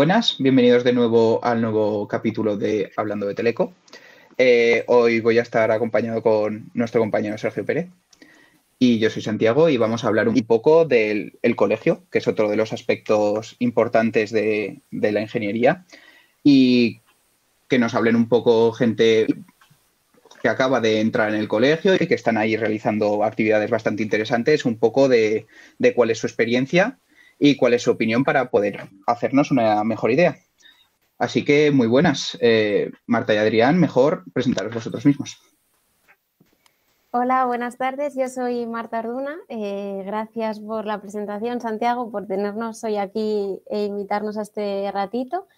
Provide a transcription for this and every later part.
buenas, bienvenidos de nuevo al nuevo capítulo de Hablando de Teleco. Eh, hoy voy a estar acompañado con nuestro compañero Sergio Pérez. Y yo soy Santiago y vamos a hablar un poco del colegio, que es otro de los aspectos importantes de, de la ingeniería. Y que nos hablen un poco gente que acaba de entrar en el colegio y que están ahí realizando actividades bastante interesantes, un poco de, cuál es su experiencia y cuál es su opinión para poder hacernos una mejor idea. Así que muy buenas. Eh, Marta y Adrián, mejor presentaros vosotros mismos. Hola, buenas tardes. Yo soy Marta Arduna. Eh, gracias por la presentación, Santiago, por tenernos hoy aquí e invitarnos a este ratito.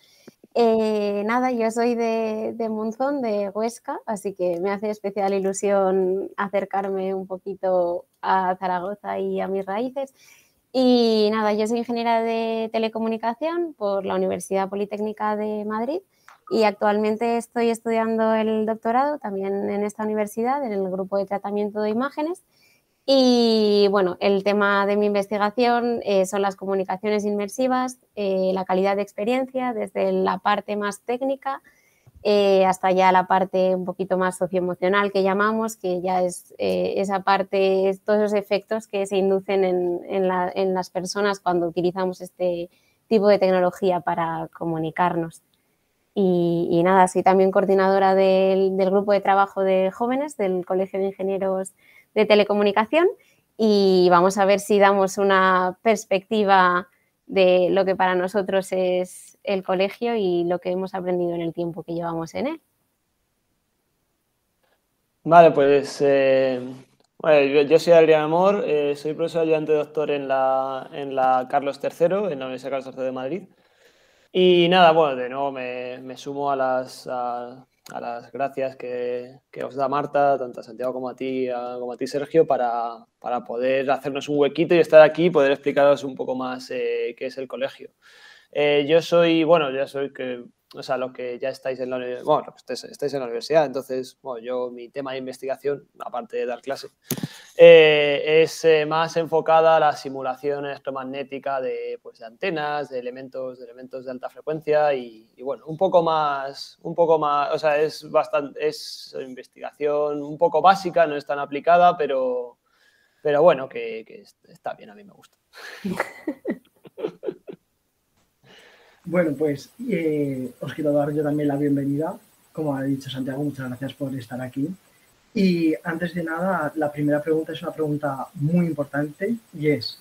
Eh, nada, yo soy de, de, Monzón, de Huesca, así que me hace especial ilusión acercarme un poquito a Zaragoza y a mis raíces. Y nada, yo soy ingeniera de telecomunicación por la Universidad Politécnica de Madrid y actualmente estoy estudiando el doctorado también en esta universidad, en el grupo de tratamiento de imágenes. Y bueno, el tema de mi investigación eh, son las comunicaciones inmersivas, eh, la calidad de experiencia, desde la parte más técnica eh, hasta ya la parte un poquito más socioemocional que llamamos, que ya es esa parte, todos esos efectos que se inducen en, las personas cuando utilizamos este tipo de tecnología para comunicarnos. Y, nada, soy también coordinadora del, del grupo de trabajo de jóvenes del Colegio de Ingenieros de telecomunicación y vamos a ver si damos una perspectiva de lo que para nosotros es el colegio y lo que hemos aprendido en el tiempo que llevamos en él. Vale, pues eh, yo, soy Adrián Amor, eh, soy profesor ayudante doctor en la, en la Carlos III, en la Universidad Carlos III de Madrid. Y nada, bueno, de nuevo me, me sumo a las, las gracias que, os da Marta, tanto a Santiago como a ti, como a ti Sergio, para, poder hacernos un huequito y estar aquí y poder explicaros un poco más eh, qué es el colegio. Eh, yo soy, bueno, ya soy que o sea, los que ya estáis en la bueno, estáis, en la universidad, entonces, bueno, yo mi tema de investigación, aparte de dar clase, eh, es eh, más enfocada a la simulación electromagnética de, pues, de antenas, de elementos, de elementos de alta frecuencia y, bueno, un poco más, un poco más, o sea, es bastante, es investigación un poco básica, no es tan aplicada, pero, pero bueno, que, que está bien, a mí me gusta. Bueno, pues eh, os quiero dar yo también la bienvenida. Como ha dicho Santiago, muchas gracias por estar aquí. Y antes de nada, la primera pregunta es una pregunta muy importante y es,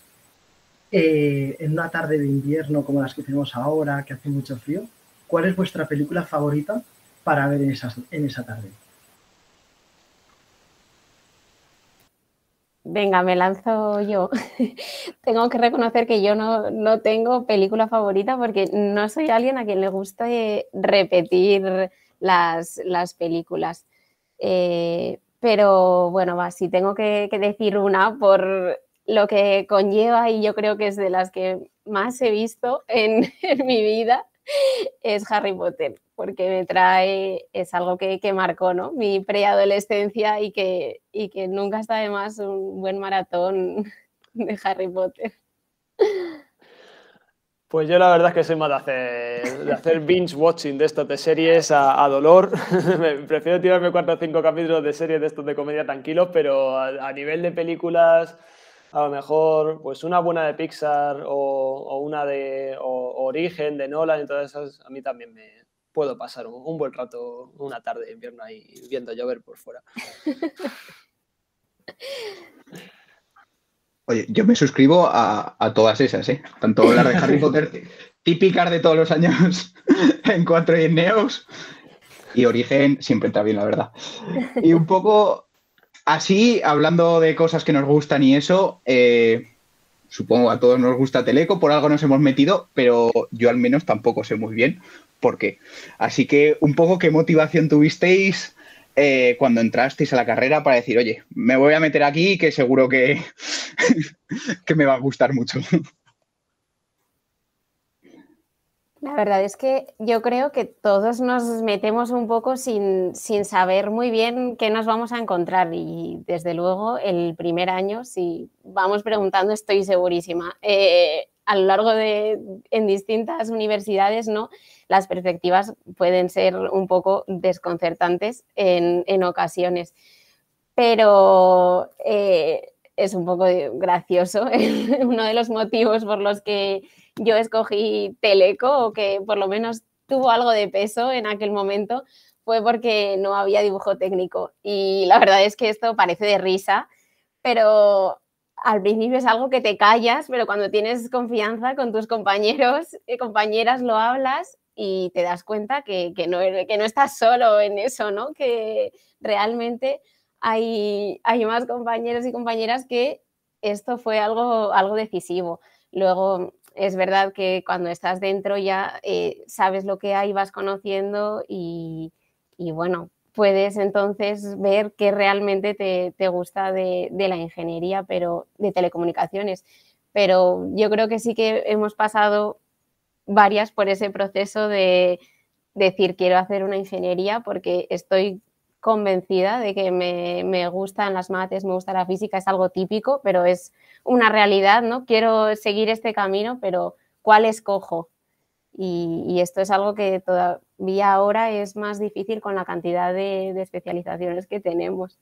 eh, en una tarde de invierno como las que tenemos ahora, que hace mucho frío, ¿cuál es vuestra película favorita para ver en, en esa tarde? Venga, me lanzo yo. tengo que reconocer que yo no, tengo película favorita porque no soy alguien a quien le gusta repetir las, películas. Eh, pero bueno, va, si tengo que, decir una por lo que conlleva y yo creo que es de las que más he visto en mi vida, es Harry Potter porque me trae, es algo que, marcó ¿no? mi preadolescencia y que, y que nunca está de más un buen maratón de Harry Potter. Pues yo la verdad es que soy más de hacer, de hacer binge watching de estas de series a, dolor. Prefiero tirarme cuatro o cinco capítulos de series de estos de comedia tranquilos, pero a, nivel de películas, a lo mejor pues una buena de Pixar o, una de Origen de Nolan y todas esas, a mí también me, puedo pasar un, buen rato, una tarde de invierno ahí viendo llover por fuera. Oye, yo me suscribo a, todas esas, ¿eh? Tanto las de Harry Potter, típicas de todos los años en 4 y en Neos, y Origen siempre está bien, la verdad. Y un poco así, hablando de cosas que nos gustan y eso, eh, supongo a todos nos gusta Teleco, por algo nos hemos metido, pero yo al menos tampoco sé muy bien por qué. Así que un poco qué motivación tuvisteis eh, cuando entrasteis a la carrera para decir, oye, me voy a meter aquí que seguro que, que me va a gustar mucho. La verdad es que yo creo que todos nos metemos un poco sin, saber muy bien qué nos vamos a encontrar y desde luego el primer año, si vamos preguntando, estoy segurísima, eh, a lo largo de, en distintas universidades, ¿no? Las perspectivas pueden ser un poco desconcertantes en, ocasiones. Pero eh, es un poco gracioso. Uno de los motivos por los que yo escogí Teleco, o que por lo menos tuvo algo de peso en aquel momento, fue porque no había dibujo técnico. Y la verdad es que esto parece de risa, pero al principio es algo que te callas, pero cuando tienes confianza con tus compañeros y compañeras lo hablas y te das cuenta que, no, que no estás solo en eso, ¿no? Que realmente hay, hay más compañeros y compañeras que esto fue algo, algo decisivo. Luego, es verdad que cuando estás dentro ya eh, sabes lo que hay, vas conociendo y, y bueno, puedes entonces ver qué realmente te, gusta de, la ingeniería, pero de telecomunicaciones. Pero yo creo que sí que hemos pasado varias por ese proceso de decir quiero hacer una ingeniería porque estoy convencida de que me, me, gustan las mates, me gusta la física, es algo típico, pero es una realidad, ¿no? Quiero seguir este camino, pero ¿cuál escojo? Y, esto es algo que todavía ahora es más difícil con la cantidad de, especializaciones que tenemos.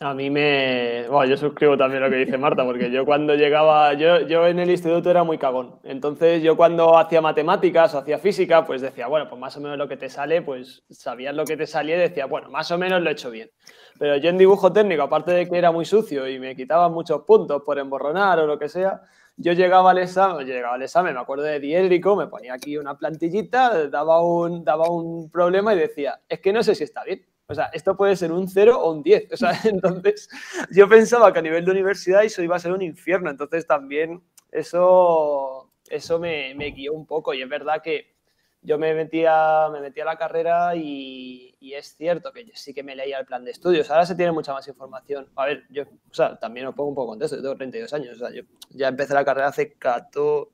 A mí me... Bueno, yo suscribo también lo que dice Marta, porque yo cuando llegaba, yo, yo en el instituto era muy cagón. Entonces yo cuando hacía matemáticas o hacía física, pues decía, bueno, pues más o menos lo que te sale, pues sabías lo que te salía y decía, bueno, más o menos lo he hecho bien. Pero yo en dibujo técnico, aparte de que era muy sucio y me quitaban muchos puntos por emborronar o lo que sea, yo llegaba al examen, llegaba al examen, me acuerdo de Diédrico, me ponía aquí una plantillita, daba un, daba un problema y decía, es que no sé si está bien. O sea, esto puede ser un 0 o un 10. O sea, entonces yo pensaba que a nivel de universidad eso iba a ser un infierno. Entonces también eso, eso me, me guió un poco. Y es verdad que yo me metía, me metía a la carrera y, es cierto que sí que me leía el plan de estudios. Ahora se tiene mucha más información. A ver, yo o sea, también os pongo un poco contexto. Yo tengo 32 años. O sea, yo ya empecé la carrera hace 14...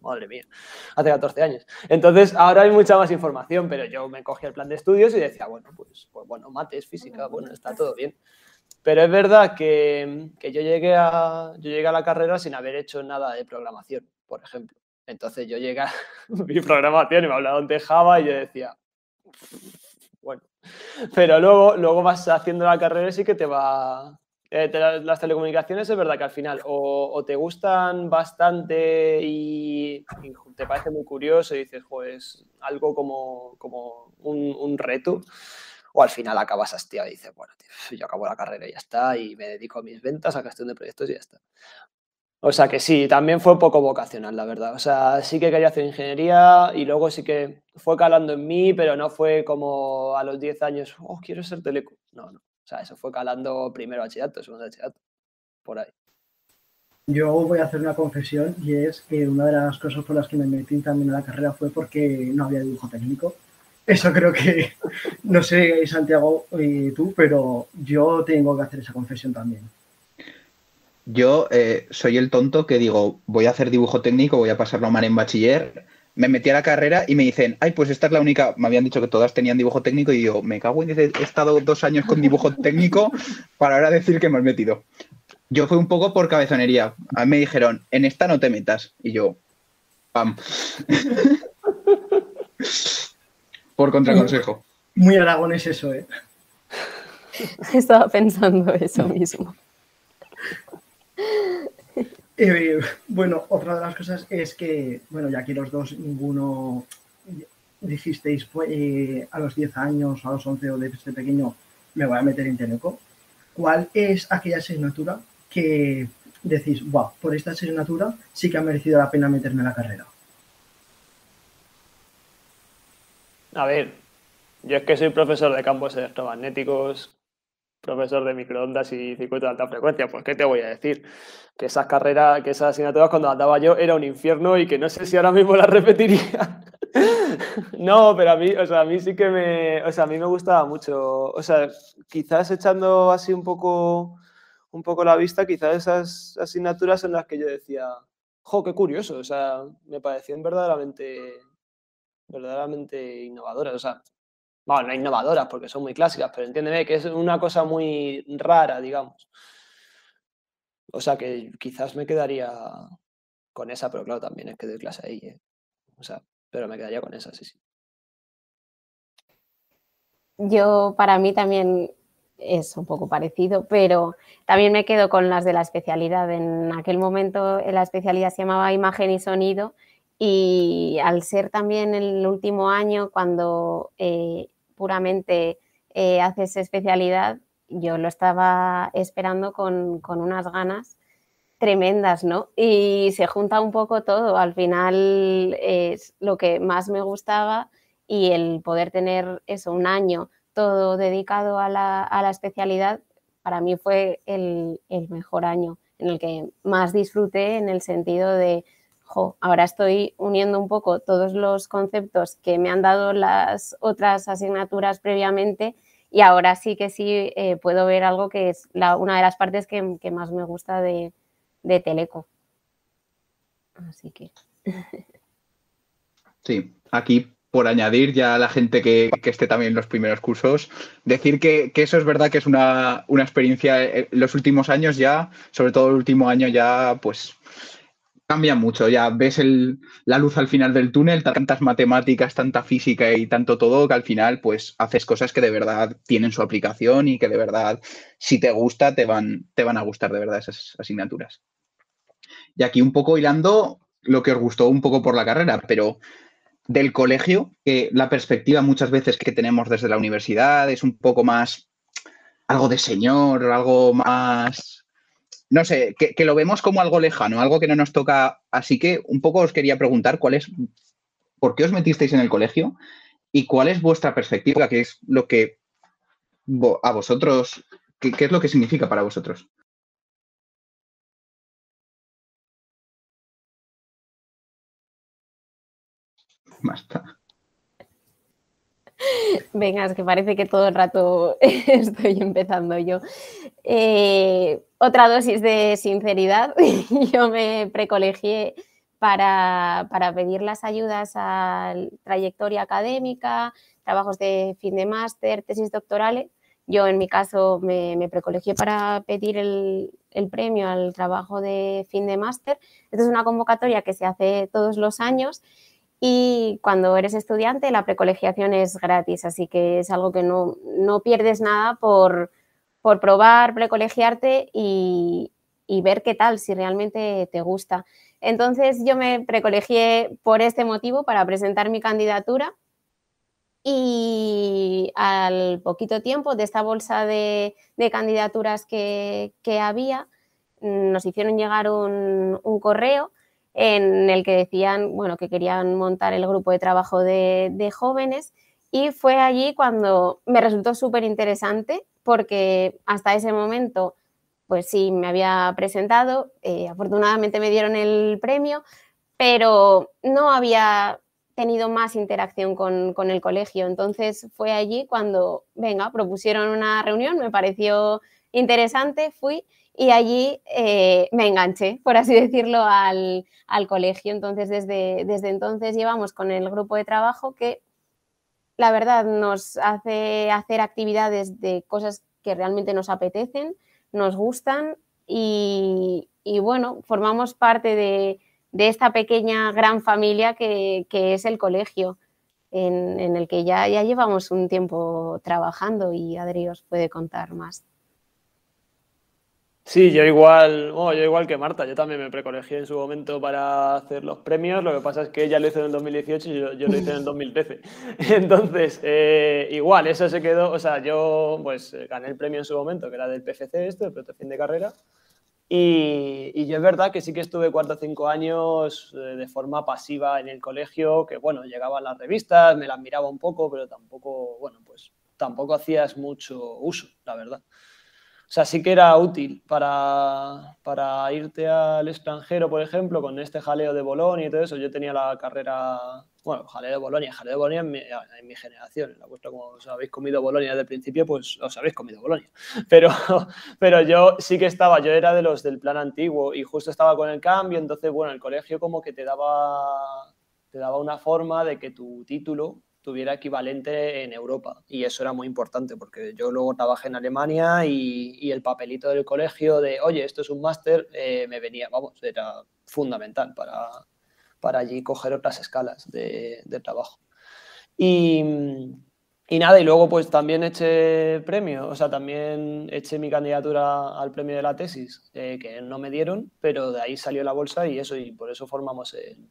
Madre mía, hace 14 años. Entonces, ahora hay mucha más información, pero yo me cogía el plan de estudios y decía, bueno, pues, pues bueno, mates, física, bueno, está todo bien. Pero es verdad que, que yo, llegué a, yo llegué a la carrera sin haber hecho nada de programación, por ejemplo. Entonces yo llegué a mi programación y me hablaban de Java y yo decía, bueno, pero luego, luego vas haciendo la carrera y sí que te va... Eh, las telecomunicaciones es verdad que al final o, te gustan bastante y, te parece muy curioso y dices, pues algo como, como un, reto, o al final acabas hastiado y dices, bueno, yo acabo la carrera y ya está, y me dedico a mis ventas, a gestión de proyectos y ya está. O sea que sí, también fue un poco vocacional, la verdad. O sea, sí que quería hacer ingeniería y luego sí que fue calando en mí, pero no fue como a los 10 años, oh, quiero ser teleco. No, no. O sea, eso fue calando primero bachillerato, segundo bachillerato, por ahí. Yo voy a hacer una confesión y es que una de las cosas por las que me metí también en la carrera fue porque no había dibujo técnico. Eso creo que, no sé, Santiago y tú, pero yo tengo que hacer esa confesión también. Yo eh, soy el tonto que digo, voy a hacer dibujo técnico, voy a pasarlo mal en bachiller. Me metí a la carrera y me dicen, ay, pues esta es la única. Me habían dicho que todas tenían dibujo técnico y yo, me cago en he estado dos años con dibujo técnico para ahora decir que me he metido. Yo fui un poco por cabezonería. A mí me dijeron, en esta no te metas. Y yo, pam. por contraconsejo. Muy aragones eso, ¿eh? Estaba pensando eso mismo. Eh, bueno, otra de las cosas es que, bueno, ya que los dos, ninguno dijisteis eh, a los 10 años, a los 11 o desde pequeño, me voy a meter en Teleco. ¿Cuál es aquella asignatura que decís, wow, por esta asignatura sí que ha merecido la pena meterme en la carrera? A ver, yo es que soy profesor de campos electromagnéticos, profesor de microondas y circuitos de alta frecuencia, pues ¿qué te voy a decir? Que esas carreras, que esas asignaturas cuando las daba yo era un infierno y que no sé si ahora mismo las repetiría. no, pero a mí, o sea, a mí sí que me, o sea, a mí me gustaba mucho, o sea, quizás echando así un poco, un poco la vista, quizás esas asignaturas en las que yo decía, jo, qué curioso, o sea, me parecían verdaderamente, verdaderamente innovadoras, o sea, bueno, no innovadoras porque son muy clásicas, pero entiéndeme que es una cosa muy rara, digamos. O sea que quizás me quedaría con esa, pero claro, también es que doy clase ahí. ¿eh? O sea, pero me quedaría con esa, sí, sí. Yo, para mí también es un poco parecido, pero también me quedo con las de la especialidad. En aquel momento la especialidad se llamaba imagen y sonido y al ser también el último año cuando eh, puramente eh, haces especialidad, yo lo estaba esperando con, unas ganas tremendas, ¿no? Y se junta un poco todo. Al final es lo que más me gustaba y el poder tener eso, un año todo dedicado a la, especialidad, para mí fue el, mejor año en el que más disfruté en el sentido de, ahora estoy uniendo un poco todos los conceptos que me han dado las otras asignaturas previamente y ahora sí que sí eh, puedo ver algo que es una de las partes que, más me gusta de, Teleco. Así que. Sí, aquí por añadir ya a la gente que, esté también en los primeros cursos, decir que, eso es verdad que es una, experiencia, en eh, los últimos años ya, sobre todo el último año ya, pues cambia mucho, ya ves la luz al final del túnel, tantas matemáticas, tanta física y tanto todo, que al final pues haces cosas que de verdad tienen su aplicación y que de verdad, si te gusta, te van, te van a gustar de verdad esas asignaturas. Y aquí un poco hilando lo que os gustó un poco por la carrera, pero del colegio, que la perspectiva muchas veces que tenemos desde la universidad es un poco más algo de señor, algo más, no sé, que, lo vemos como algo lejano, algo que no nos toca. Así que un poco os quería preguntar cuál es, por qué os metisteis en el colegio y cuál es vuestra perspectiva, qué es lo que a vosotros, qué es lo que significa para vosotros. Venga, es que parece que todo el rato estoy empezando yo. Eh, otra dosis de sinceridad. Yo me precolegié para, pedir las ayudas a trayectoria académica, trabajos de fin de máster, tesis doctorales. Yo en mi caso me, me precolegié para pedir el, el, premio al trabajo de fin de máster. Esta es una convocatoria que se hace todos los años y cuando eres estudiante, la precolegiación es gratis, así que es algo que no, pierdes nada por, probar, precolegiarte y, y, ver qué tal, si realmente te gusta. Entonces yo me precolegié por este motivo, para presentar mi candidatura. Y al poquito tiempo de esta bolsa de, candidaturas que, había, nos hicieron llegar un, un correo en el que decían bueno, que querían montar el grupo de trabajo de, jóvenes y fue allí cuando me resultó súper interesante porque hasta ese momento pues sí, me había presentado, eh, afortunadamente me dieron el premio, pero no había tenido más interacción con, con, el colegio. Entonces fue allí cuando, venga, propusieron una reunión, me pareció interesante, fui y allí eh, me enganché, por así decirlo, al, colegio. Entonces, desde, desde entonces llevamos con el grupo de trabajo que la verdad nos hace hacer actividades de cosas que realmente nos apetecen, nos gustan y, bueno, formamos parte de, esta pequeña gran familia que, es el colegio, en, en, el que ya, ya llevamos un tiempo trabajando y Adri os puede contar más. Sí, yo igual, yo igual que Marta, yo también me precolegié en su momento para hacer los premios, lo que pasa es que ella lo hizo en el 2018 y yo, lo hice en el 2013. Entonces, eh, igual, eso se quedó, o sea, yo pues gané el premio en su momento, que era del PFC esto, el protección de carrera, y, y, yo es verdad que sí que estuve cuatro o cinco años eh, de forma pasiva en el colegio, que bueno, llegaban las revistas, me las miraba un poco, pero tampoco, bueno, pues tampoco hacías mucho uso, la verdad. O sea, sí que era útil para, irte al extranjero, por ejemplo, con este jaleo de Bolonia y todo eso. Yo tenía la carrera, bueno, jaleo de Bolonia, jaleo de Bolonia en mi, en mi generación. En la vuestra, como os habéis comido Bolonia desde el principio, pues os habéis comido Bolonia. Pero, pero yo sí que estaba, yo era de los del plan antiguo y justo estaba con el cambio. Entonces, bueno, el colegio como que te daba, te daba una forma de que tu título tuviera equivalente en Europa. Y eso era muy importante porque yo luego trabajé en Alemania y, el papelito del colegio de, oye, esto es un máster, eh, me venía, vamos, era fundamental para, para allí coger otras escalas de, trabajo. Y, y, nada, y luego pues también eché premio, o sea, también eché mi candidatura al premio de la tesis, eh, que no me dieron, pero de ahí salió la bolsa y eso, y por eso formamos el,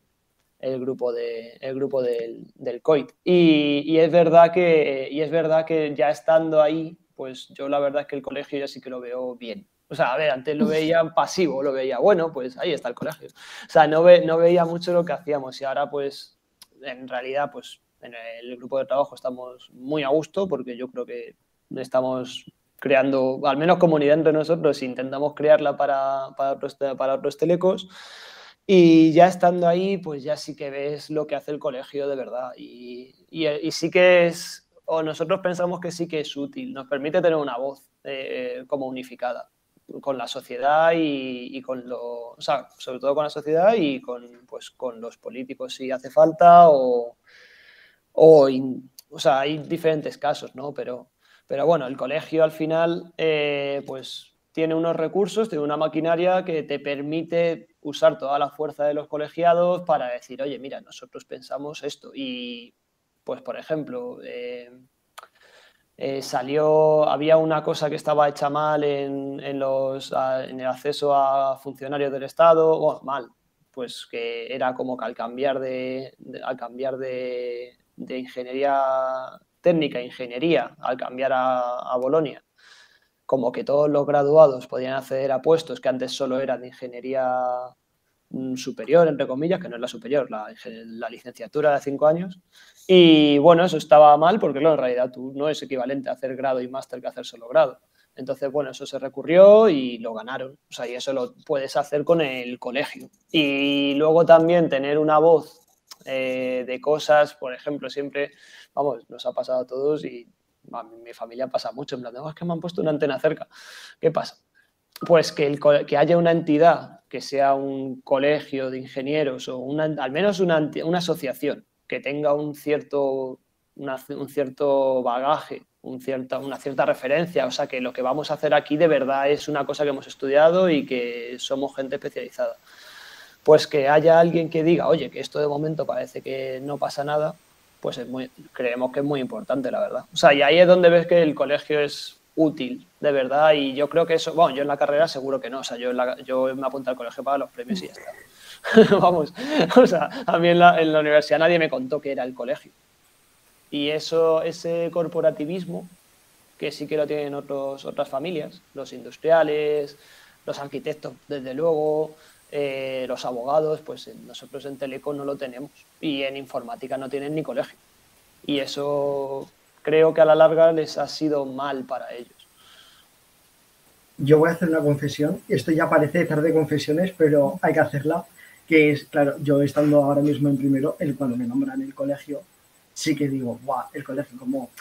el grupo, de, el grupo del, del COIT. Y, es verdad que, y es verdad que ya estando ahí, pues yo la verdad es que el colegio ya sí que lo veo bien. O sea, a ver, antes lo veía pasivo, lo veía, bueno, pues ahí está el colegio. O sea, no, ve, no veía mucho lo que hacíamos y ahora pues en realidad pues en el grupo de trabajo estamos muy a gusto porque yo creo que estamos creando, al menos comunidad entre nosotros, intentamos crearla para, para, otros, para otros telecos y ya estando ahí, pues ya sí que ves lo que hace el colegio de verdad. Y, y, sí que es, o nosotros pensamos que sí que es útil, nos permite tener una voz eh, como unificada con la sociedad y, con lo, o sea, sobre todo con la sociedad y con, pues, con los políticos si hace falta o, o, o sea, hay diferentes casos, ¿no? Pero, pero bueno, el colegio al final, eh, pues tiene unos recursos, tiene una maquinaria que te permite usar toda la fuerza de los colegiados para decir, oye, mira, nosotros pensamos esto. Y, pues, por ejemplo, eh, eh, salió, había una cosa que estaba hecha mal en, los, en, el acceso a funcionarios del Estado, bueno, mal, pues que era como que al cambiar de, al cambiar de, ingeniería técnica, ingeniería, al cambiar a, a Bolonia, como que todos los graduados podían acceder a puestos que antes solo eran de ingeniería mm, superior, entre comillas, que no es la superior, la, licenciatura de cinco años. Y bueno, eso estaba mal porque en realidad tú no es equivalente a hacer grado y máster que hacer solo grado. Entonces, bueno, eso se recurrió y lo ganaron. O sea, y eso lo puedes hacer con el colegio. Y luego también tener una voz eh, de cosas, por ejemplo, siempre, vamos, nos ha pasado a todos y mi familia pasa mucho, en plan, es que me han puesto una antena cerca. ¿Qué pasa? Pues que, el, que haya una entidad, que sea un colegio de ingenieros o al menos una, una asociación que tenga un cierto, un cierto bagaje, un cierta, una cierta referencia, o sea que lo que vamos a hacer aquí de verdad es una cosa que hemos estudiado y que somos gente especializada. Pues que haya alguien que diga, oye, que esto de momento parece que no pasa nada, pues es muy, creemos que es muy importante, la verdad. O sea, y ahí es donde ves que el colegio es útil, de verdad, y yo creo que eso, bueno, yo en la carrera seguro que no, o sea, yo, yo me apunto al colegio para los premios y ya está. Vamos, o sea, a mí en la, en la universidad nadie me contó que era el colegio. Y eso, ese corporativismo, que sí que lo tienen otros, otras familias, los industriales, los arquitectos, desde luego, eh, los abogados, pues nosotros en Teleco no lo tenemos y en informática no tienen ni colegio. Y eso creo que a la larga les ha sido mal para ellos. Yo voy a hacer una confesión, esto ya parece tarde de confesiones, pero hay que hacerla, que es, claro, yo estando ahora mismo en primero, el, cuando me nombran el colegio, sí que digo, guau, el colegio como,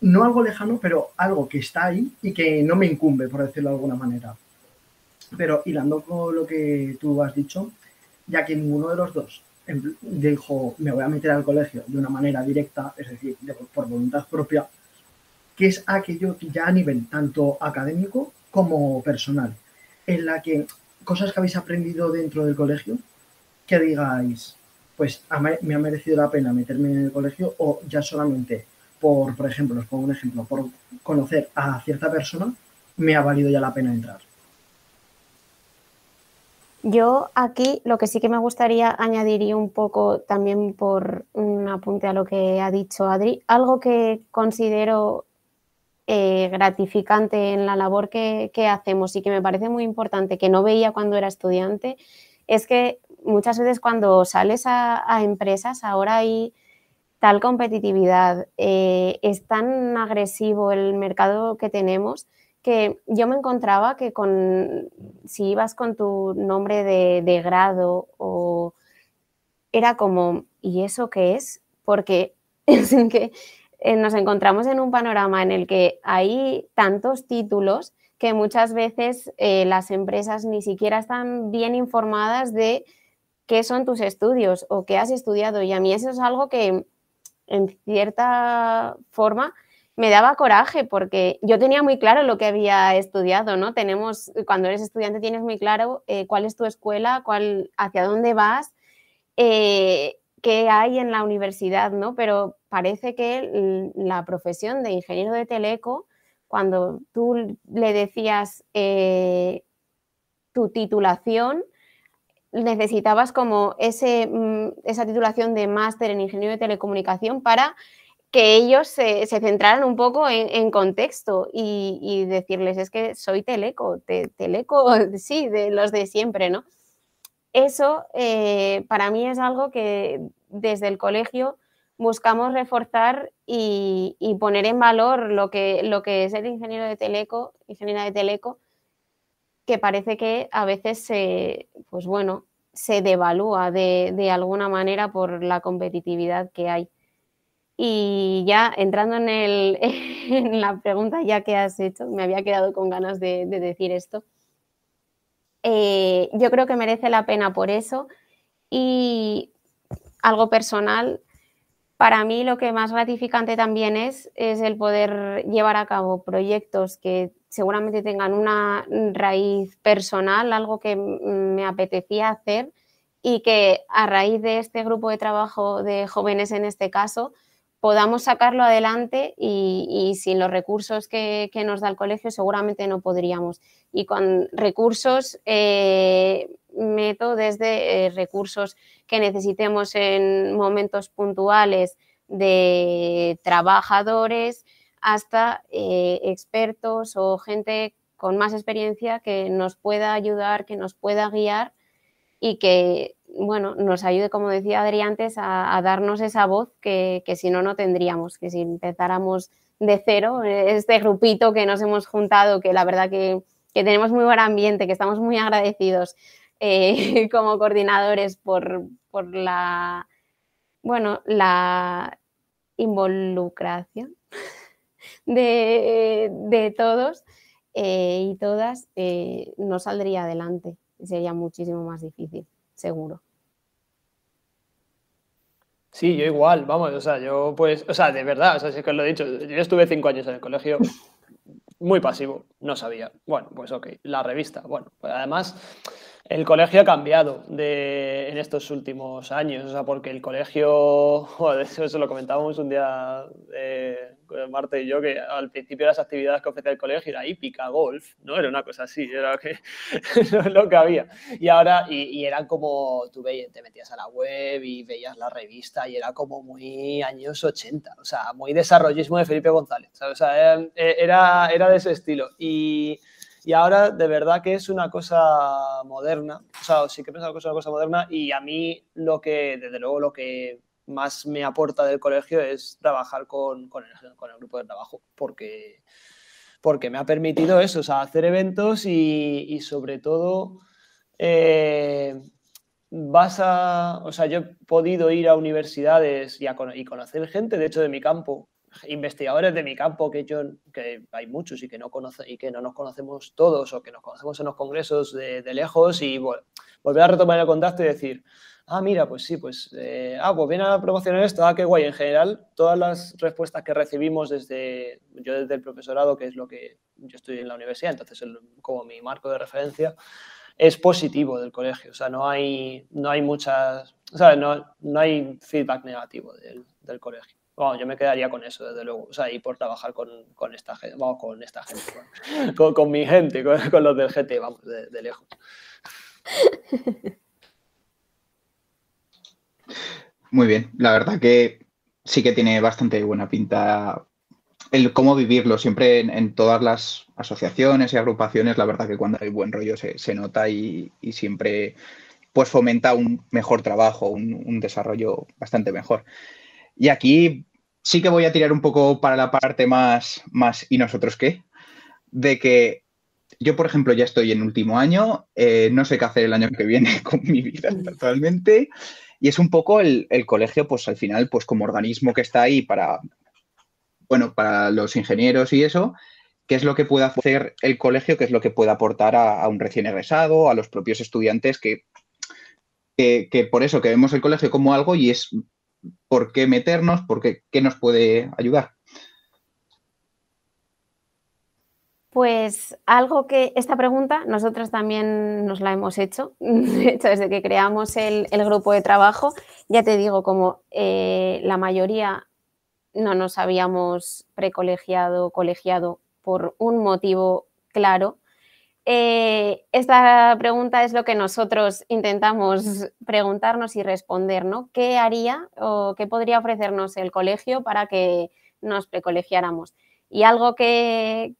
no algo lejano, pero algo que está ahí y que no me incumbe, por decirlo de alguna manera. Pero hilando con lo que tú has dicho, ya que ninguno de los dos dijo, me voy a meter al colegio de una manera directa, es decir, por voluntad propia, que es aquello ya a nivel tanto académico como personal, en la que cosas que habéis aprendido dentro del colegio, que digáis, pues me ha merecido la pena meterme en el colegio o ya solamente por, por ejemplo, os pongo un ejemplo, por conocer a cierta persona, me ha valido ya la pena entrar. Yo aquí lo que sí que me gustaría añadir un poco también por un apunte a lo que ha dicho Adri, algo que considero eh, gratificante en la labor que, hacemos y que me parece muy importante, que no veía cuando era estudiante, es que muchas veces cuando sales a, empresas ahora hay tal competitividad, eh, es tan agresivo el mercado que tenemos que yo me encontraba que con, si ibas con tu nombre de, grado o era como, ¿y eso qué es? Porque que eh, nos encontramos en un panorama en el que hay tantos títulos que muchas veces eh, las empresas ni siquiera están bien informadas de qué son tus estudios o qué has estudiado. Y a mí eso es algo que en cierta forma me daba coraje porque yo tenía muy claro lo que había estudiado, ¿no? Tenemos, cuando eres estudiante tienes muy claro eh, cuál es tu escuela, cuál, hacia dónde vas, eh, qué hay en la universidad, ¿no? Pero parece que la profesión de ingeniero de teleco, cuando tú le decías eh, tu titulación, necesitabas como ese, mm, esa titulación de máster en ingeniero de telecomunicación para que ellos se, centraran un poco en, contexto y, decirles, es que soy teleco, teleco, sí, de los de siempre, ¿no? Eso eh, para mí es algo que desde el colegio buscamos reforzar y, poner en valor lo que, lo que es el ingeniero de teleco, ingeniera de teleco, que parece que a veces se, pues bueno, se devalúa de, de alguna manera por la competitividad que hay. Y ya entrando en, la pregunta ya que has hecho, me había quedado con ganas de, decir esto. Eh, yo creo que merece la pena por eso. Y algo personal, para mí lo que más gratificante también es, es el poder llevar a cabo proyectos que seguramente tengan una raíz personal, algo que me apetecía hacer y que a raíz de este grupo de trabajo de jóvenes en este caso, podamos sacarlo adelante y, sin los recursos que, nos da el colegio seguramente no podríamos. Y con recursos eh, meto desde eh, recursos que necesitemos en momentos puntuales de trabajadores hasta eh, expertos o gente con más experiencia que nos pueda ayudar, que nos pueda guiar y que bueno, nos ayude, como decía Adri antes, a, darnos esa voz que, si no, no tendríamos, que si empezáramos de cero, este grupito que nos hemos juntado, que la verdad que, tenemos muy buen ambiente, que estamos muy agradecidos eh, como coordinadores por, la, bueno, la involucración de, todos eh, y todas, eh, no saldría adelante, sería muchísimo más difícil seguro. Sí, yo igual, vamos, o sea, yo pues, o sea, de verdad, o sea, que os lo he dicho, yo estuve cinco años en el colegio, muy pasivo, no sabía. Bueno, pues ok, la revista, bueno, pues además el colegio ha cambiado de, en estos últimos años, o sea, porque el colegio, joder, eso lo comentábamos un día eh, Marta y yo, que al principio las actividades que ofrecía el colegio era hípica, golf, ¿no? Era una cosa así, era que, lo que había. Y ahora, y, era como, tú veías, te metías a la web y veías la revista y era como muy años 80, o sea, muy desarrollismo de Felipe González, O sea, era, era de ese estilo. Y y ahora de verdad que es una cosa moderna, o sea, sí que he que es una cosa moderna. Y a mí lo que, desde luego, lo que más me aporta del colegio es trabajar con, con, el, grupo de trabajo, porque, porque me ha permitido eso, o sea, hacer eventos y, y sobre todo eh, vas a, o sea, yo he podido ir a universidades y, a, y conocer gente, de hecho, de mi campo, investigadores de mi campo, que yo, que hay muchos y que no conoce, y que no nos conocemos todos o que nos conocemos en los congresos de, lejos y volver a retomar el contacto y decir, ah, mira, pues sí, pues, eh, ah, pues viene a promocionar esto, ah, qué guay. En general, todas las respuestas que recibimos desde, yo desde el profesorado, que es lo que yo estoy en la universidad, entonces como mi marco de referencia, es positivo del colegio, o sea, no hay, no hay muchas, o sea, no, no hay feedback negativo del, del colegio yo me quedaría con eso, desde luego. O sea, y por trabajar con, esta gente, vamos, con esta gente, con, mi gente, con, los del GT, vamos, de, lejos. Muy bien, la verdad que sí que tiene bastante buena pinta el cómo vivirlo. Siempre en, todas las asociaciones y agrupaciones, la verdad que cuando hay buen rollo se, nota y, siempre pues fomenta un mejor trabajo, un, un desarrollo bastante mejor. Y aquí sí que voy a tirar un poco para la parte más, más ¿y nosotros qué? De que yo, por ejemplo, ya estoy en último año, eh, no sé qué hacer el año que viene con mi vida actualmente, y es un poco el, colegio, pues al final, pues como organismo que está ahí para, bueno, para los ingenieros y eso, qué es lo que puede hacer el colegio, qué es lo que puede aportar a, un recién egresado, a los propios estudiantes, que, que, que, por eso que vemos el colegio como algo y es por qué meternos, por qué, qué nos puede ayudar. Pues algo que esta pregunta nosotros también nos la hemos hecho, de hecho desde que creamos el, grupo de trabajo, ya te digo, como eh, la mayoría no nos habíamos precolegiado, colegiado por un motivo claro, eh, esta pregunta es lo que nosotros intentamos preguntarnos y responder, ¿no? ¿Qué haría o qué podría ofrecernos el colegio para que nos precolegiáramos? Y algo que,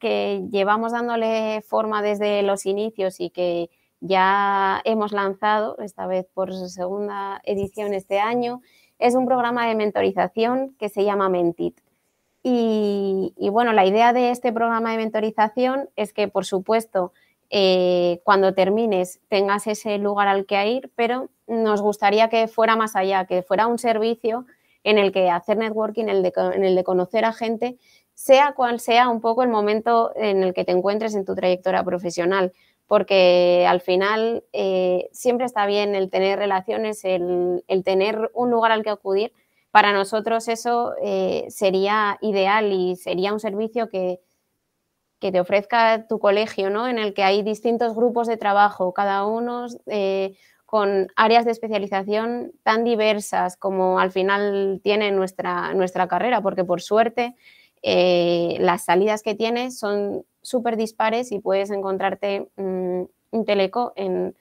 llevamos dándole forma desde los inicios y que ya hemos lanzado, esta vez por segunda edición este año, es un programa de mentorización que se llama Mentit. Y, bueno, la idea de este programa de mentorización es que, por supuesto, eh, cuando termines tengas ese lugar al que ir, pero nos gustaría que fuera más allá, que fuera un servicio en el que hacer networking, en el de conocer a gente, sea cual sea un poco el momento en el que te encuentres en tu trayectoria profesional, porque al final eh, siempre está bien el tener relaciones, el, tener un lugar al que acudir. Para nosotros eso eh, sería ideal y sería un servicio que, que, te ofrezca tu colegio, ¿no? en el que hay distintos grupos de trabajo, cada uno eh, con áreas de especialización tan diversas como al final tiene nuestra, nuestra carrera, porque por suerte eh, las salidas que tienes son súper dispares y puedes encontrarte mm, un teleco en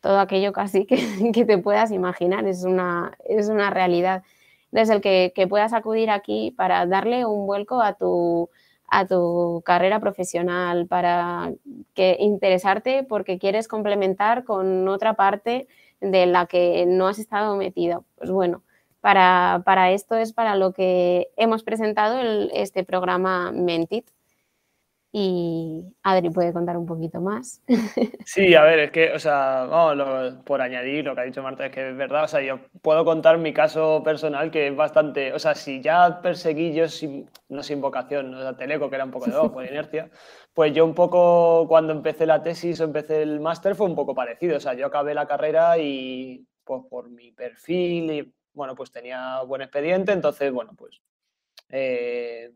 todo aquello casi que, te puedas imaginar. Es una, es una realidad. Desde el que, puedas acudir aquí para darle un vuelco a tu, a tu carrera profesional, para que interesarte porque quieres complementar con otra parte de la que no has estado metido. Pues bueno, para, esto es para lo que hemos presentado este programa Mentit. Y Adri puede contar un poquito más. Sí, a ver, es que, o sea, vamos, por añadir lo que ha dicho Marta, es que es verdad, o sea, yo puedo contar mi caso personal que es bastante, o sea, si ya perseguí yo sin, no sin vocación, o sea, Teleco, que era un poco de por inercia, pues yo un poco cuando empecé la tesis o empecé el máster fue un poco parecido, o sea, yo acabé la carrera y pues por mi perfil y bueno, pues tenía buen expediente, entonces, bueno, pues eh,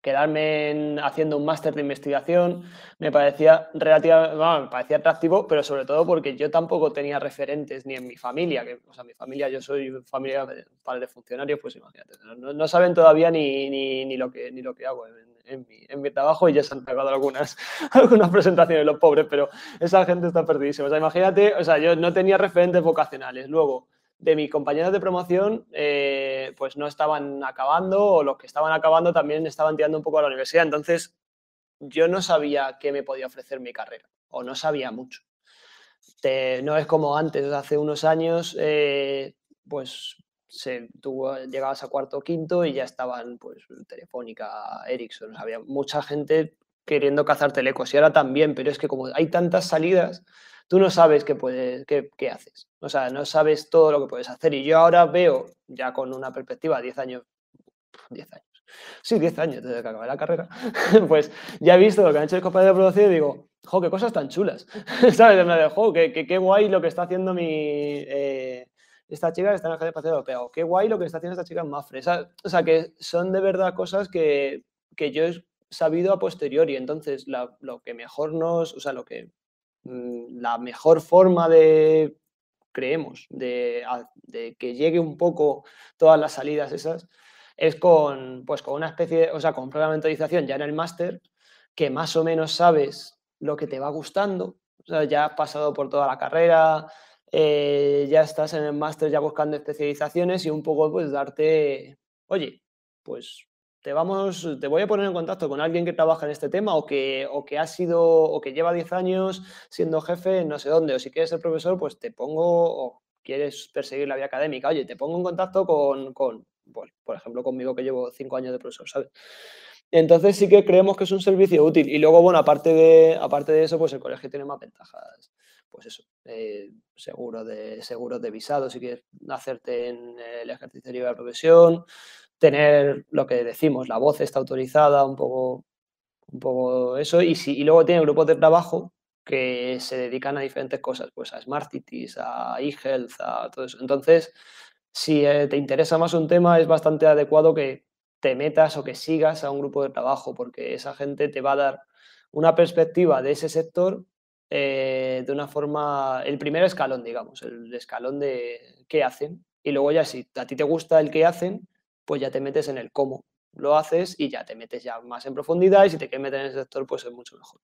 quedarme haciendo un máster de investigación me parecía relativamente, me parecía atractivo, pero sobre todo porque yo tampoco tenía referentes ni en mi familia, que, o sea, mi familia, yo soy familia de padres funcionarios, pues imagínate, no, saben todavía ni, ni, lo que, ni lo que hago en, mi, en, mi, trabajo y ya se han pegado algunas, algunas presentaciones los pobres, pero esa gente está perdidísima. O sea, imagínate, o sea, yo no tenía referentes vocacionales. Luego, de mis compañeros de promoción eh, pues no estaban acabando o los que estaban acabando también estaban tirando un poco a la universidad. Entonces yo no sabía qué me podía ofrecer mi carrera o no sabía mucho. no es como antes, hace unos años, eh, pues se, tú llegabas a cuarto o quinto y ya estaban pues Telefónica, Ericsson, había mucha gente queriendo cazar telecos y ahora también, pero es que como hay tantas salidas, tú no sabes qué, puedes, qué, haces. O sea, no sabes todo lo que puedes hacer. Y yo ahora veo, ya con una perspectiva, 10 años, 10 años, sí, 10 años desde que acabé la carrera, pues ya he visto lo que han hecho el compañero de producción y digo, jo, qué cosas tan chulas. ¿Sabes? Me digo, qué, qué, guay lo que está haciendo mi... Eh, esta chica que está en el Agencia Europeo, qué guay lo que está haciendo esta chica en Mafre. O sea, que son de verdad cosas que, que yo he sabido a posteriori. Entonces, lo que mejor nos, o sea, lo que la mejor forma de, creemos, de, que llegue un poco todas las salidas esas, es con, pues, con una especie, o sea, con programatorización ya en el máster, que más o menos sabes lo que te va gustando, ya has pasado por toda la carrera, eh, ya estás en el máster ya buscando especializaciones y un poco pues darte, oye, pues te vamos, te voy a poner en contacto con alguien que trabaja en este tema o que, o que ha sido, o que lleva 10 años siendo jefe no sé dónde, o si quieres ser profesor, pues te pongo, o quieres perseguir la vía académica, oye, te pongo en contacto con, con pues, por ejemplo, conmigo que llevo 5 años de profesor, ¿sabes? Entonces sí que creemos que es un servicio útil. Y luego, bueno, aparte de, aparte de eso, pues el colegio tiene más ventajas. Pues eso, eh, seguro de, seguros de visado si quieres hacerte en el ejercicio de la profesión, tener lo que decimos, la voz está autorizada, un poco, un poco eso, y, si, y luego tiene grupos de trabajo que se dedican a diferentes cosas, pues a Smart Cities, a eHealth, a todo eso. Entonces, si eh, te interesa más un tema, es bastante adecuado que te metas o que sigas a un grupo de trabajo, porque esa gente te va a dar una perspectiva de ese sector eh, de una forma, el primer escalón, digamos, el escalón de qué hacen. Y luego ya si a ti te gusta el qué hacen, pues ya te metes en el cómo lo haces y ya te metes ya más en profundidad y si te quieres meter en ese sector, pues es mucho mejor.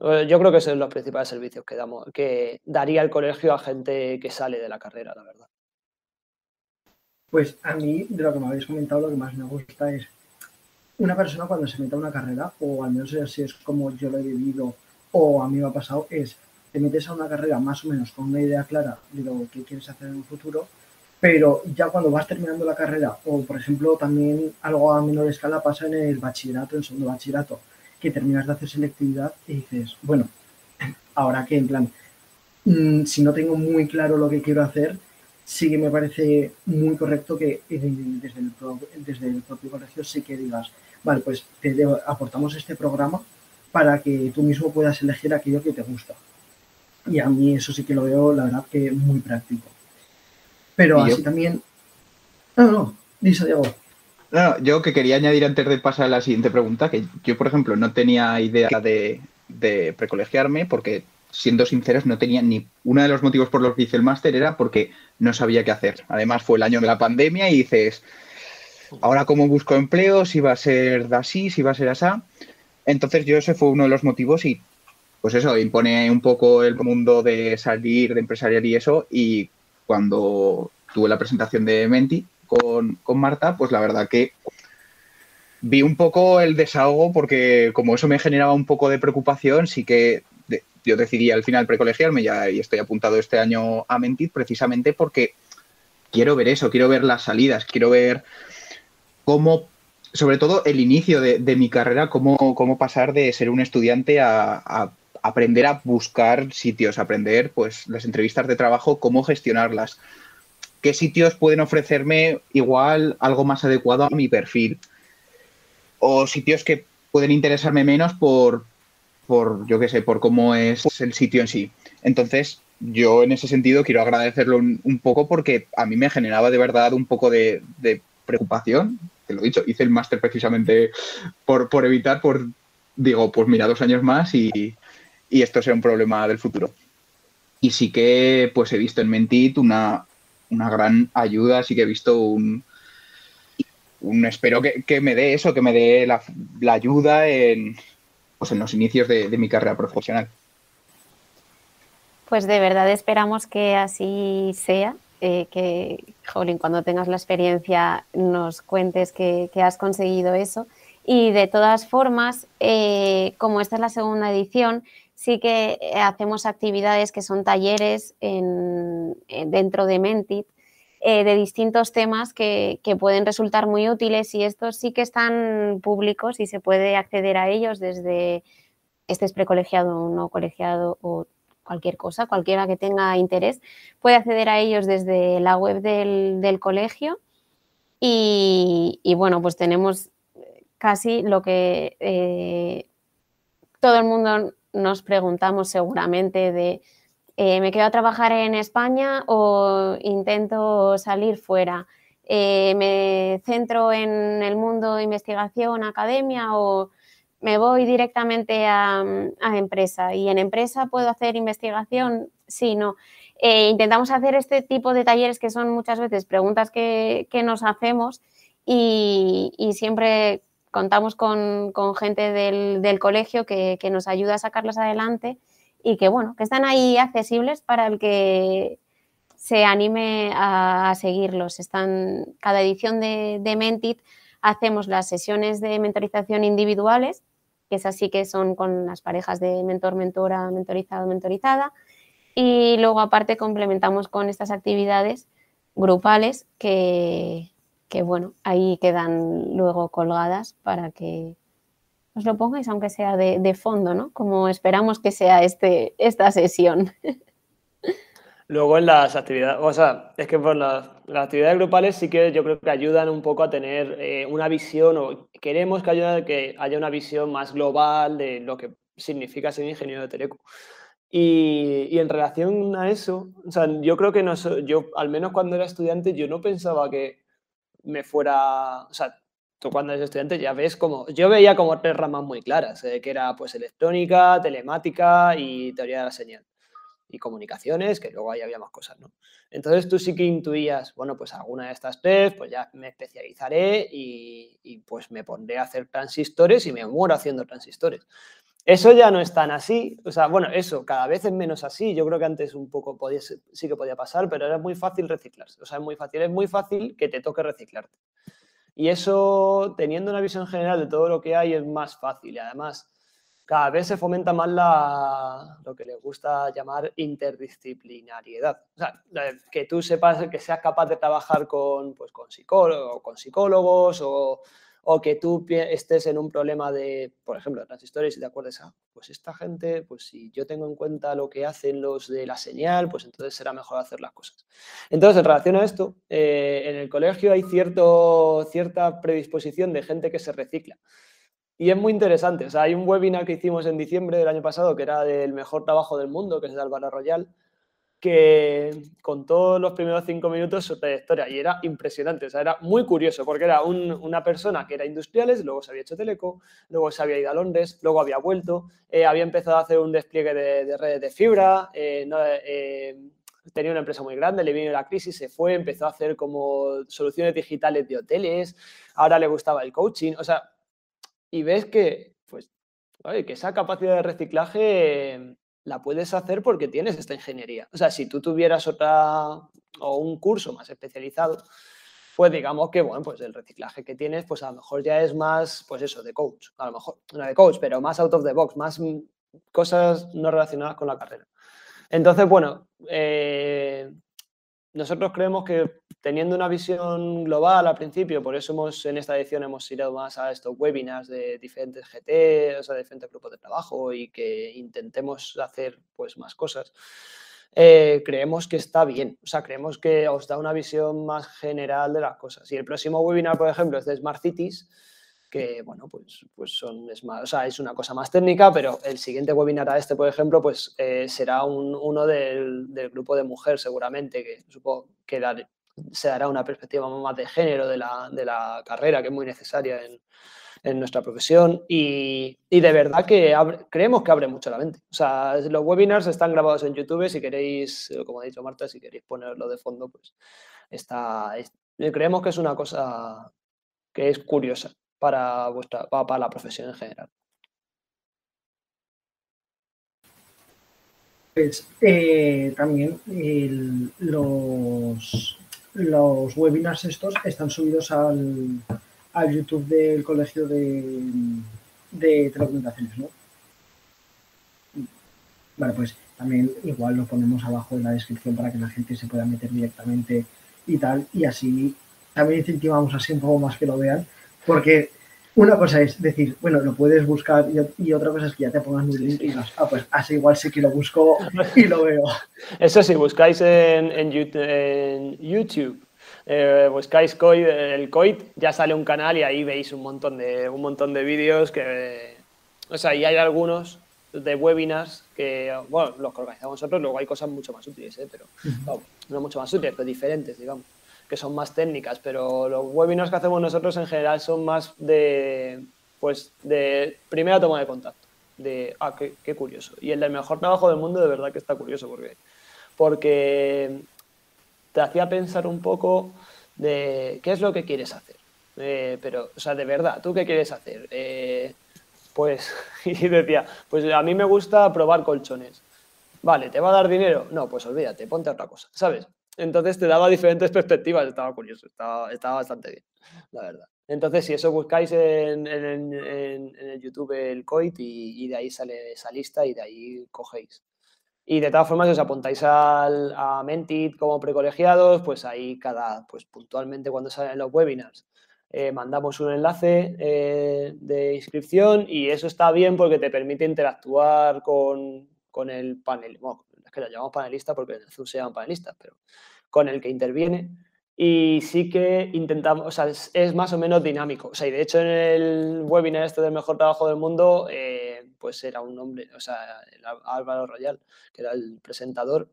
Eh, yo creo que esos son los principales servicios que, damos, que daría el colegio a gente que sale de la carrera, la verdad. Pues a mí, de lo que me habéis comentado, lo que más me gusta es una persona cuando se mete a una carrera, o al menos así es como yo lo he vivido, o a mí me ha pasado, es te metes a una carrera más o menos con una idea clara de lo que quieres hacer en un futuro, pero ya cuando vas terminando la carrera, o por ejemplo también algo a menor escala pasa en el bachillerato, en segundo bachillerato, que terminas de hacer selectividad y dices, bueno, ahora que en plan, mm, si no tengo muy claro lo que quiero hacer, sí que me parece muy correcto que desde el, desde el propio colegio sí que digas, vale, pues te aportamos este programa para que tú mismo puedas elegir aquello que te gusta. Y a mí eso sí que lo veo, la verdad, que muy práctico. Pero así también... No, no, dice Diego. No, yo que quería añadir antes de pasar a la siguiente pregunta, que yo, por ejemplo, no tenía idea de, de precolegiarme porque, siendo sinceros, no tenía ni uno de los motivos por los que hice el máster era porque no sabía qué hacer. Además, fue el año de la pandemia y dices, ahora cómo busco empleo, si va a ser así, si va a ser así. Entonces, yo ese fue uno de los motivos y, pues eso, impone un poco el mundo de salir, de empresarial y eso. Y cuando tuve la presentación de Menti, con, Marta, pues la verdad que vi un poco el desahogo porque como eso me generaba un poco de preocupación, sí que yo decidí al final precolegiarme ya y estoy apuntado este año a Mentit precisamente porque quiero ver eso, quiero ver las salidas, quiero ver cómo, sobre todo el inicio de, mi carrera, cómo, cómo, pasar de ser un estudiante a, aprender a buscar sitios, aprender pues las entrevistas de trabajo, cómo gestionarlas, qué sitios pueden ofrecerme igual algo más adecuado a mi perfil. O sitios que pueden interesarme menos por, por yo qué sé, por cómo es el sitio en sí. Entonces, yo en ese sentido quiero agradecerlo un, poco porque a mí me generaba de verdad un poco de, preocupación. Te lo he dicho, hice el máster precisamente por, por, evitar, por, digo, pues mira, dos años más y, y esto será un problema del futuro. Y sí que pues he visto en Mentit una, una gran ayuda, sí que he visto un, un espero que, me dé eso, que me dé la, ayuda en, pues en los inicios de, mi carrera profesional. Pues de verdad esperamos que así sea, eh, que, Jolín, cuando tengas la experiencia nos cuentes que, has conseguido eso. Y de todas formas, eh, como esta es la segunda edición, sí que eh, hacemos actividades que son talleres dentro de Mentit eh, de distintos temas que, pueden resultar muy útiles y estos sí que están públicos y se puede acceder a ellos desde estés precolegiado o no colegiado o cualquier cosa, cualquiera que tenga interés, puede acceder a ellos desde la web del, colegio. Y, bueno, pues tenemos casi lo que eh, todo el mundo nos preguntamos seguramente de eh, ¿me quedo a trabajar en España o intento salir fuera? Eh, ¿Me centro en el mundo de investigación, academia o me voy directamente a, empresa? ¿Y en empresa puedo hacer investigación? Sí, no. Eh, intentamos hacer este tipo de talleres que son muchas veces preguntas que, nos hacemos y, siempre contamos con, gente del, colegio que, nos ayuda a sacarlas adelante y que, bueno, que están ahí accesibles para el que se anime a, seguirlos. Están, cada edición de, Mentit hacemos las sesiones de mentorización individuales, que es así que son con las parejas de mentor, mentora, mentorizado, mentorizada. Y luego aparte complementamos con estas actividades grupales que, que bueno, ahí quedan luego colgadas para que os lo pongáis aunque sea de, fondo, ¿no? Como esperamos que sea este, esta sesión. Luego en las actividades, o sea, es que por las, actividades grupales sí que yo creo que ayudan un poco a tener eh, una visión, o queremos que haya, que haya una visión más global de lo que significa ser ingeniero de teleco. Y, en relación a eso, o sea, yo creo que no, yo, al menos cuando era estudiante, yo no pensaba que me fuera, o sea, tú cuando eres estudiante ya ves como, yo veía como tres ramas muy claras, eh, que era pues electrónica, telemática y teoría de la señal y comunicaciones, que luego ahí había más cosas, ¿no? Entonces tú sí que intuías, bueno, pues alguna de estas tres, pues ya me especializaré y, y pues me pondré a hacer transistores y me muero haciendo transistores. Eso ya no es tan así, o sea, bueno, eso cada vez es menos así. Yo creo que antes un poco podía, sí que podía pasar, pero era muy fácil reciclarse. O sea, es muy fácil, es muy fácil que te toque reciclarte. Y eso, teniendo una visión general de todo lo que hay, es más fácil. Y además, cada vez se fomenta más la, lo que les gusta llamar interdisciplinariedad. O sea, que tú sepas, que seas capaz de trabajar con, pues, con psicólogos o o que tú estés en un problema de, por ejemplo, transistores y te acuerdes, ah, pues esta gente, pues si yo tengo en cuenta lo que hacen los de la señal, pues entonces será mejor hacer las cosas. Entonces, en relación a esto, eh, en el colegio hay cierto, cierta predisposición de gente que se recicla. Y es muy interesante. O sea, hay un webinar que hicimos en diciembre del año pasado que era del mejor trabajo del mundo, que es de Álvaro Royal, que contó los primeros cinco minutos su trayectoria y era impresionante, o sea, era muy curioso porque era una persona que era industriales, luego se había hecho teleco, luego se había ido a Londres, luego había vuelto, eh, había empezado a hacer un despliegue de, redes de fibra, eh, eh, tenía una empresa muy grande, le vino la crisis, se fue, empezó a hacer como soluciones digitales de hoteles, ahora le gustaba el coaching, o sea, y ves que, pues, que esa capacidad de reciclaje la puedes hacer porque tienes esta ingeniería. O sea, si tú tuvieras otra o un curso más especializado, pues digamos que, bueno, pues el reciclaje que tienes, pues a lo mejor ya es más, pues eso, de coach, a lo mejor, no de coach, pero más out of the box, más cosas no relacionadas con la carrera. Entonces, bueno, eh, nosotros creemos que teniendo una visión global al principio, por eso hemos, en esta edición hemos ido más a estos webinars de diferentes GT, o sea, diferentes grupos de trabajo y que intentemos hacer pues más cosas. Eh, creemos que está bien, o sea, creemos que os da una visión más general de las cosas. Y el próximo webinar, por ejemplo, es de Smart Cities, que, bueno, pues, pues son, más, o sea, es una cosa más técnica, pero el siguiente webinar a este, por ejemplo, pues eh, será un, uno del, del, grupo de mujer seguramente, que supongo que se dará una perspectiva más de género de la, de la carrera, que es muy necesaria en, en nuestra profesión y, y, de verdad que creemos que abre mucho la mente. O sea, los webinars están grabados en YouTube, si queréis, como ha dicho Marta, si queréis ponerlo de fondo, pues está, creemos que es una cosa que es curiosa para, vuestra, para, la profesión en general? Pues eh, también los, los webinars estos están subidos al, al YouTube del Colegio de, de Telecomunicaciones, ¿no? Vale, pues también igual lo ponemos abajo en la descripción para que la gente se pueda meter directamente y tal, y así también incentivamos así un poco más que lo vean, porque una cosa es decir, bueno, lo puedes buscar y, otra cosa es que ya te pongas muy link y digas, ah, pues así igual sí que lo busco y lo veo. Eso sí, buscáis en, YouTube, eh, buscáis COID, el COID, ya sale un canal y ahí veis un montón de, un montón de vídeos que, o sea, y hay algunos de webinars que, bueno, los que organizamos nosotros, luego hay cosas mucho más útiles, ¿eh? pero no mucho más útiles, pero diferentes, digamos que son más técnicas, pero los webinars que hacemos nosotros en general son más de, pues, de primera toma de contacto, de, ah, qué, curioso. Y el del mejor trabajo del mundo de verdad que está curioso, porque, porque te hacía pensar un poco de qué es lo que quieres hacer. Eh, pero, o sea, de verdad, ¿tú qué quieres hacer? Eh, pues, y decía, pues a mí me gusta probar colchones. Vale, ¿te va a dar dinero? No, pues olvídate, ponte otra cosa, ¿sabes? Entonces te daba diferentes perspectivas, estaba curioso, estaba, estaba bastante bien, la verdad. Entonces, si eso buscáis en, en, el YouTube el COIT y, de ahí sale esa lista y de ahí cogéis. Y de todas formas, si os apuntáis al, a Mentit como precolegiados, pues ahí cada, pues puntualmente cuando salen los webinars, eh, mandamos un enlace eh, de inscripción y eso está bien porque te permite interactuar con, con el panel que lo llamamos panelista porque en el Zoom se llaman panelistas, pero con el que interviene. Y sí que intentamos, o sea, es, más o menos dinámico. O sea, y de hecho en el webinar este del mejor trabajo del mundo, eh, pues era un hombre, o sea, Álvaro Royal, que era el presentador,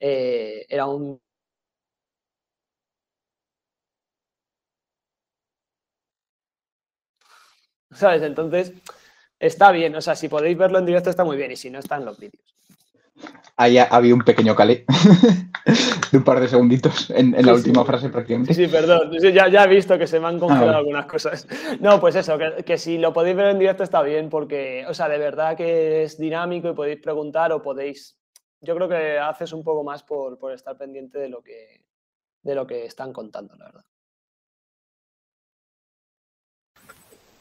eh, era un ¿Sabes? Entonces, está bien. O sea, si podéis verlo en directo está muy bien y si no, están los vídeos. Ahí había un pequeño calé de un par de segunditos en, la última frase prácticamente. Sí, sí, perdón. ya, ya, he visto que se me han congelado ah, algunas cosas. No, pues eso, que, si lo podéis ver en directo está bien porque, o sea, de verdad que es dinámico y podéis preguntar o podéis... Yo creo que haces un poco más por, por estar pendiente de lo, que, de lo que están contando, la verdad.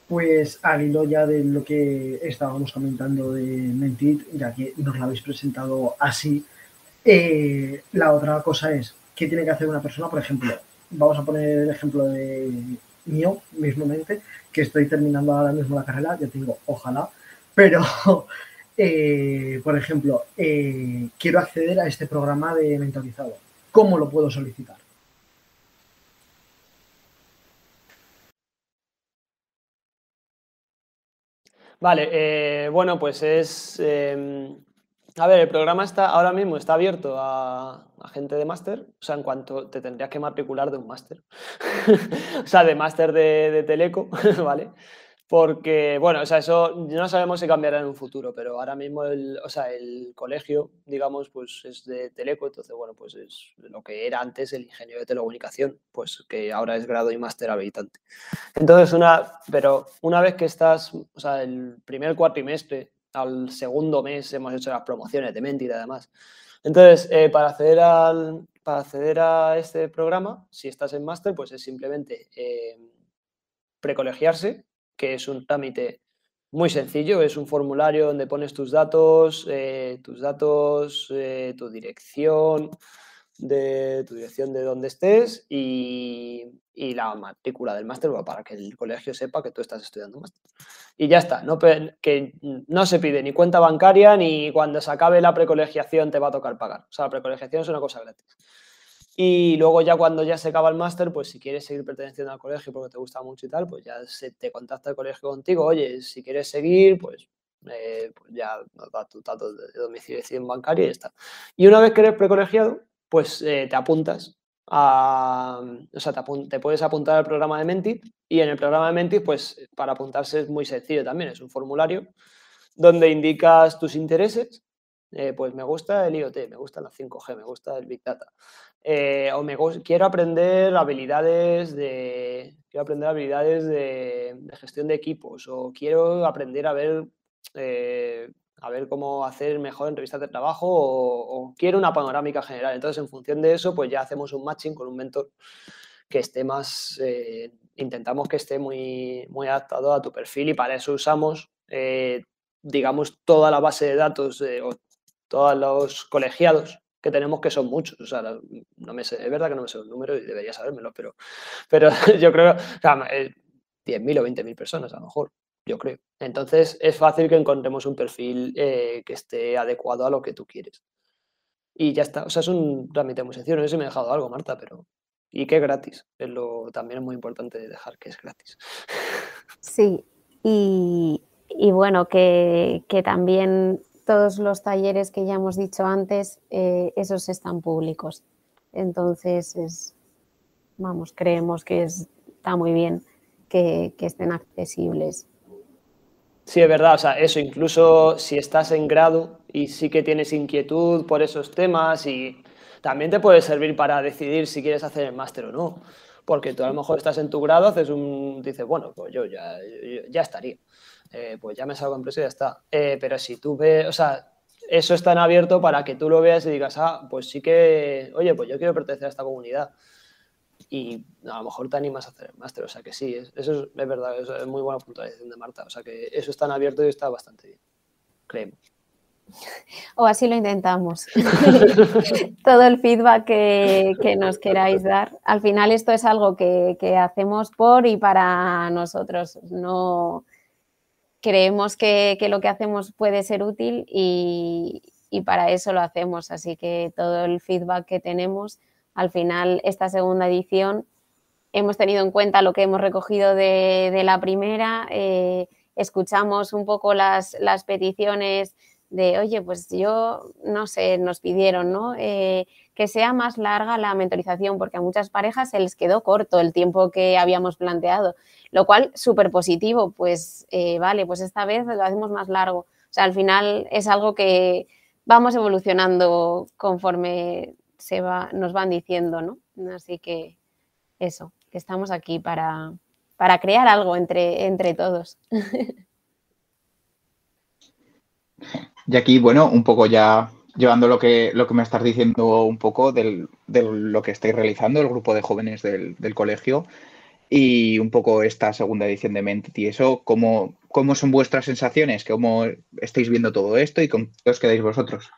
Pues al hilo ya de lo que estábamos comentando de Mentit, ya que nos lo habéis presentado así, eh, la otra cosa es, ¿qué tiene que hacer una persona? Por ejemplo, vamos a poner el ejemplo de mío, mismamente, que estoy terminando ahora mismo la carrera, ya tengo, ojalá, pero, eh, por ejemplo, eh, quiero acceder a este programa de mentorizado. ¿Cómo lo puedo solicitar? Vale, eh, bueno, pues es... Em, a ver, el programa está ahora mismo está abierto a, gente de máster, o sea, en cuanto te tendrías que matricular de un máster, o sea, de máster de, de Teleco, ¿vale? Porque, bueno, o sea, eso no sabemos si cambiará en un futuro, pero ahora mismo el, o sea, el colegio, digamos, pues es de Teleco, entonces, bueno, pues es lo que era antes el ingeniero de telecomunicación, pues que ahora es grado y máster habilitante. Entonces, una, pero una vez que estás, o sea, el primer cuatrimestre al segundo mes hemos hecho las promociones de Mentir, además. Entonces, eh, para, acceder al, para acceder a este programa, si estás en máster, pues es simplemente eh, precolegiarse, que es un trámite muy sencillo, es un formulario donde pones tus datos, eh, tus datos, eh, tu dirección, de tu dirección de donde estés y, la matrícula del máster para que el colegio sepa que tú estás estudiando máster. Y ya está, no, que no se pide ni cuenta bancaria ni cuando se acabe la precolegiación te va a tocar pagar. O sea, la precolegiación es una cosa gratis. Y luego ya cuando ya se acaba el máster, pues si quieres seguir perteneciendo al colegio porque te gusta mucho y tal, pues ya se te contacta el colegio contigo. Oye, si quieres seguir, pues, eh, pues ya da tu dato de domiciliación bancaria y ya está. Y una vez que eres precolegiado, pues eh, te apuntas a, o sea, te, te, puedes apuntar al programa de Mentit y en el programa de Mentit, pues para apuntarse es muy sencillo también, es un formulario donde indicas tus intereses eh, pues me gusta el IoT, me gusta la 5G, me gusta el Big Data. Eh, o me quiero aprender habilidades de quiero aprender habilidades de, gestión de equipos o quiero aprender a ver eh, a ver cómo hacer mejor entrevistas de trabajo o, quiero una panorámica general. Entonces, en función de eso, pues ya hacemos un matching con un mentor que esté más, intentamos que esté muy, muy adaptado a tu perfil y para eso usamos, digamos, toda la base de datos todos los colegiados que tenemos, que son muchos. O sea, no me sé, es verdad que no me sé los números y debería sabérmelo, pero, pero yo creo, o sea, 10.000 o 20.000 personas a lo mejor, yo creo. Entonces es fácil que encontremos un perfil eh, que esté adecuado a lo que tú quieres. Y ya está. O sea, es un trámite muy sencillo. No sé si me he dejado algo, Marta, pero. Y que es gratis. Es lo, también es muy importante dejar que es gratis. Sí. Y, y bueno, que, que también todos los talleres que ya hemos dicho antes, eh, esos están públicos. Entonces, es, vamos, creemos que está muy bien que, estén accesibles. Sí, es verdad, o sea, eso, incluso si estás en grado y sí que tienes inquietud por esos temas y también te puede servir para decidir si quieres hacer el máster o no, porque tú a lo mejor estás en tu grado, haces un, dices, bueno, pues yo ya, ya estaría. Eh, pues ya me salgo de empresa y ya está. Eh, pero si tú ves, o sea, eso está en abierto para que tú lo veas y digas, ah, pues sí que, oye, pues yo quiero pertenecer a esta comunidad. Y a lo mejor te animas a hacer el máster, o sea que sí, eso es, verdad, es muy buena puntualización de Marta, o sea que eso está en abierto y está bastante bien, creemos. O así lo intentamos. Todo el feedback que, nos queráis dar. Al final esto es algo que, que hacemos por y para nosotros. No, creemos que, lo que hacemos puede ser útil y, para eso lo hacemos. Así que todo el feedback que tenemos, al final, esta segunda edición, hemos tenido en cuenta lo que hemos recogido de, la primera, eh, escuchamos un poco las, las peticiones de, oye, pues yo, no sé, nos pidieron, ¿no? Eh, que sea más larga la mentorización, porque a muchas parejas se les quedó corto el tiempo que habíamos planteado, lo cual súper positivo, pues eh, vale, pues esta vez lo hacemos más largo. O sea, al final es algo que vamos evolucionando conforme se va, nos van diciendo, ¿no? Así que eso, que estamos aquí para, para crear algo entre, entre todos. Y aquí, bueno, un poco ya llevando lo que, lo que me estás diciendo un poco de lo que estáis realizando, el grupo de jóvenes del, colegio y un poco esta segunda edición de Mentit y eso, ¿cómo, ¿cómo son vuestras sensaciones? ¿Cómo estáis viendo todo esto y con qué os quedáis vosotros?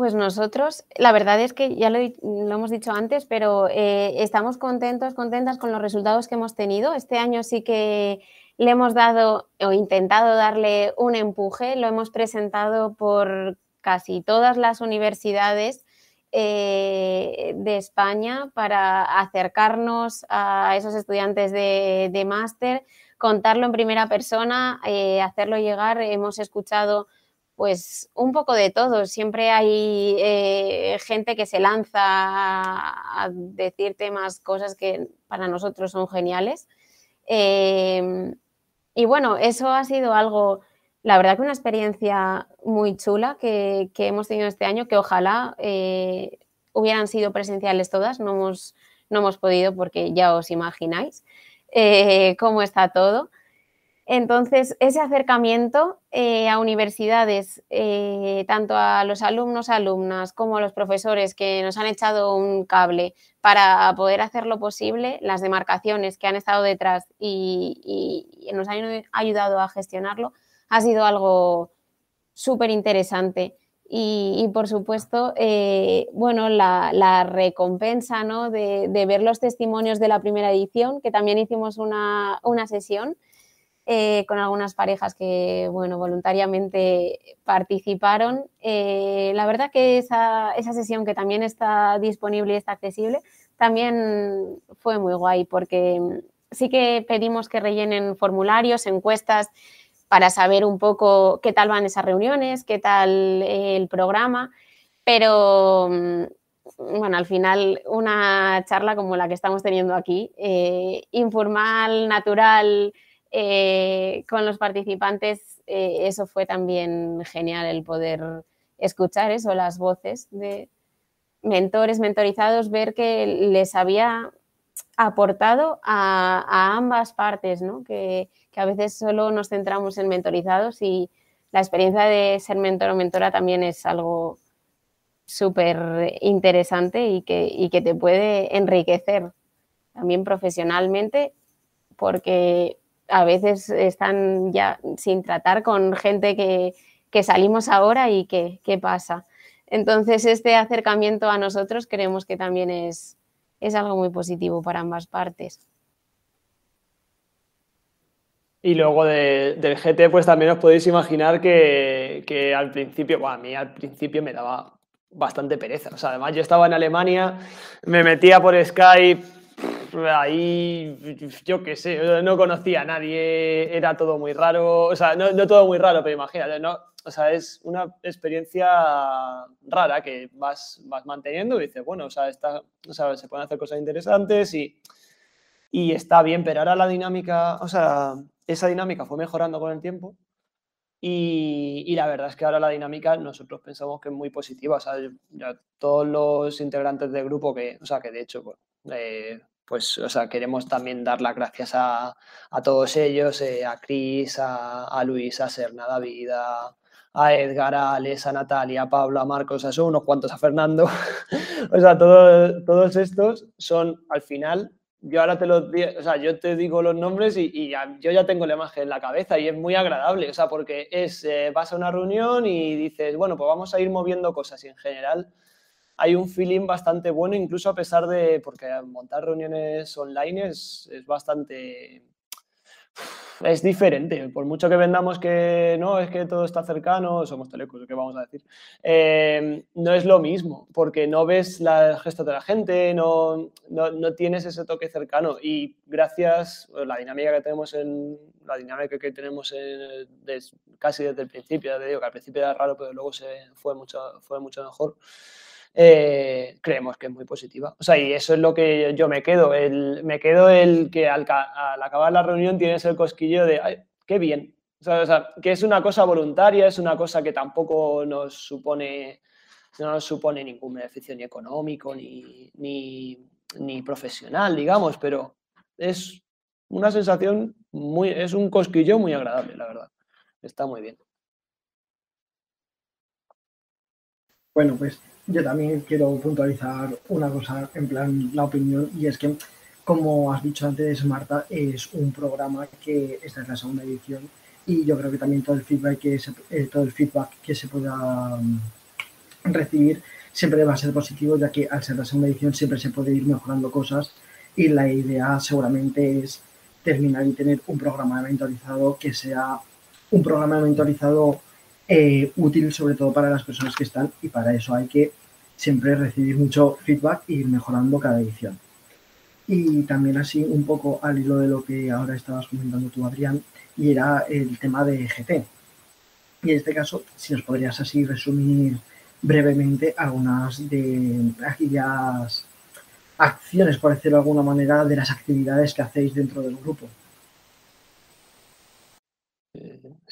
Pues nosotros, la verdad es que ya lo, hemos dicho antes, pero eh, estamos contentos, contentas con los resultados que hemos tenido. Este año sí que le hemos dado o intentado darle un empuje, lo hemos presentado por casi todas las universidades eh, de España para acercarnos a esos estudiantes de, máster, contarlo en primera persona, eh, hacerlo llegar. Hemos escuchado pues un poco de todo. Siempre hay eh, gente que se lanza a, decir temas, cosas que para nosotros son geniales. Y bueno, eso ha sido algo, la verdad que una experiencia muy chula que, hemos tenido este año, que ojalá eh, hubieran sido presenciales todas, no hemos, no hemos podido porque ya os imagináis eh, cómo está todo. Entonces, ese acercamiento eh, a universidades, eh, tanto a los alumnos, alumnas, como a los profesores que nos han echado un cable para poder hacerlo posible, las demarcaciones que han estado detrás y, nos han ayudado a gestionarlo, ha sido algo súper interesante. Y, por supuesto, eh, bueno, la, recompensa ¿no? de, ver los testimonios de la primera edición, que también hicimos una, una sesión eh, con algunas parejas que, bueno, voluntariamente participaron. Eh, la verdad que esa, esa, sesión que también está disponible y está accesible, también fue muy guay porque sí que pedimos que rellenen formularios, encuestas para saber un poco qué tal van esas reuniones, qué tal el programa, pero bueno, al final una charla como la que estamos teniendo aquí, eh, informal, natural, eh, con los participantes eh, eso fue también genial, el poder escuchar eso, las voces de mentores, mentorizados, ver que les había aportado a, ambas partes, ¿no? que, a veces solo nos centramos en mentorizados y la experiencia de ser mentor o mentora también es algo súper interesante y que, y que te puede enriquecer también profesionalmente porque a veces están ya sin tratar con gente que, salimos ahora y que, qué pasa. Entonces, este acercamiento a nosotros creemos que también es, es algo muy positivo para ambas partes. Y luego del GT, pues también os podéis imaginar que, al principio, bueno, a mí al principio me daba bastante pereza. O sea, además yo estaba en Alemania, me metía por Skype, ahí, yo qué sé, no conocía a nadie, era todo muy raro, o sea, no, todo muy raro, pero imagínate, ¿no? O sea, es una experiencia rara que vas, vas manteniendo y dices, bueno, o sea, se pueden hacer cosas interesantes y, y está bien, pero ahora la dinámica, o sea, esa dinámica fue mejorando con el tiempo y, y, la verdad es que ahora la dinámica nosotros pensamos que es muy positiva. O sea, ya todos los integrantes del grupo que, o sea, que de hecho, pues, eh, pues, o sea, queremos también dar las gracias a, todos ellos, eh, a Cris, a, a, Luis, a Serna, a a, Edgar, a Alex, a Natalia, a Pablo, a Marcos, a son unos cuantos, a Fernando. o sea, todos estos son al final yo ahora te lo o sea, yo te digo los nombres y, yo ya tengo la imagen en la cabeza y es muy agradable, o sea, porque es, eh, vas a una reunión y dices, bueno, pues vamos a ir moviendo cosas y en general hay un feeling bastante bueno, incluso a pesar de, porque montar reuniones online es, bastante es diferente. Por mucho que vendamos que no, es que todo está cercano, somos telecos, ¿qué vamos a decir? Eh, no es lo mismo, porque no ves la gesto de la gente, no, no, tienes ese toque cercano. Y gracias a la dinámica que tenemos en la dinámica que tenemos en, casi desde el principio, ya te digo que al principio era raro, pero luego se fue mucho, fue mucho mejor. Eh, creemos que es muy positiva. O sea, y eso es lo que yo me quedo. El, me quedo el que al, acabar la reunión tienes el cosquillo de, Ay, qué bien. O sea, que es una cosa voluntaria, es una cosa que tampoco nos supone, no nos supone ningún beneficio ni económico ni, ni, profesional, digamos, pero es una sensación muy, es un cosquillo muy agradable, la verdad. Está muy bien. Bueno, pues yo también quiero puntualizar una cosa, en plan la opinión, y es que, como has dicho antes, Marta, es un programa que esta es la segunda edición y yo creo que también todo el feedback que se, eh, todo el feedback que se pueda mm, recibir siempre va a ser positivo, ya que al ser la segunda edición siempre se puede ir mejorando cosas y la idea seguramente es terminar y tener un programa mentorizado que sea un programa mentorizado eh, útil sobre todo para las personas que están y para eso hay que siempre recibir mucho feedback e ir mejorando cada edición. Y también así un poco al hilo de lo que ahora estabas comentando tú, Adrián, y era el tema de GT. Y en este caso, si nos podrías así resumir brevemente algunas de aquellas acciones, por decirlo de alguna manera, de las actividades que hacéis dentro del grupo.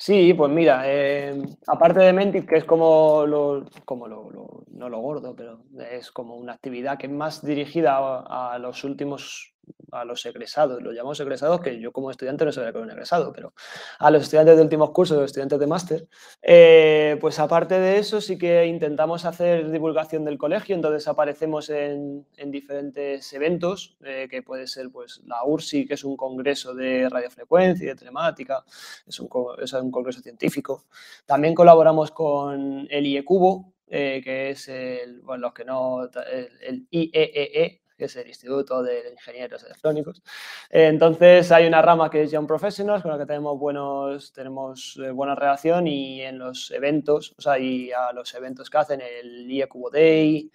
Sí, pues mira, eh, aparte de Mentis, que es como lo, como lo, no lo gordo, pero es como una actividad que es más dirigida a los últimos a los egresados, los llamamos egresados, que yo como estudiante no sabía que era un egresado, pero a los estudiantes de últimos cursos, los estudiantes de máster, eh, pues aparte de eso sí que intentamos hacer divulgación del colegio, entonces aparecemos en, diferentes eventos, eh, que puede ser pues la URSI, que es un congreso de radiofrecuencia y de telemática, es un, es un congreso científico. También colaboramos con el IECubo, eh, que es el, bueno, los que no, el, IEEE, e, que es el Instituto de Ingenieros Electrónicos. Entonces hay una rama que es Young Professionals, con la que tenemos, buenos, tenemos eh, buena relación y en los eventos, o sea, y a los eventos que hacen, el IECubo Day,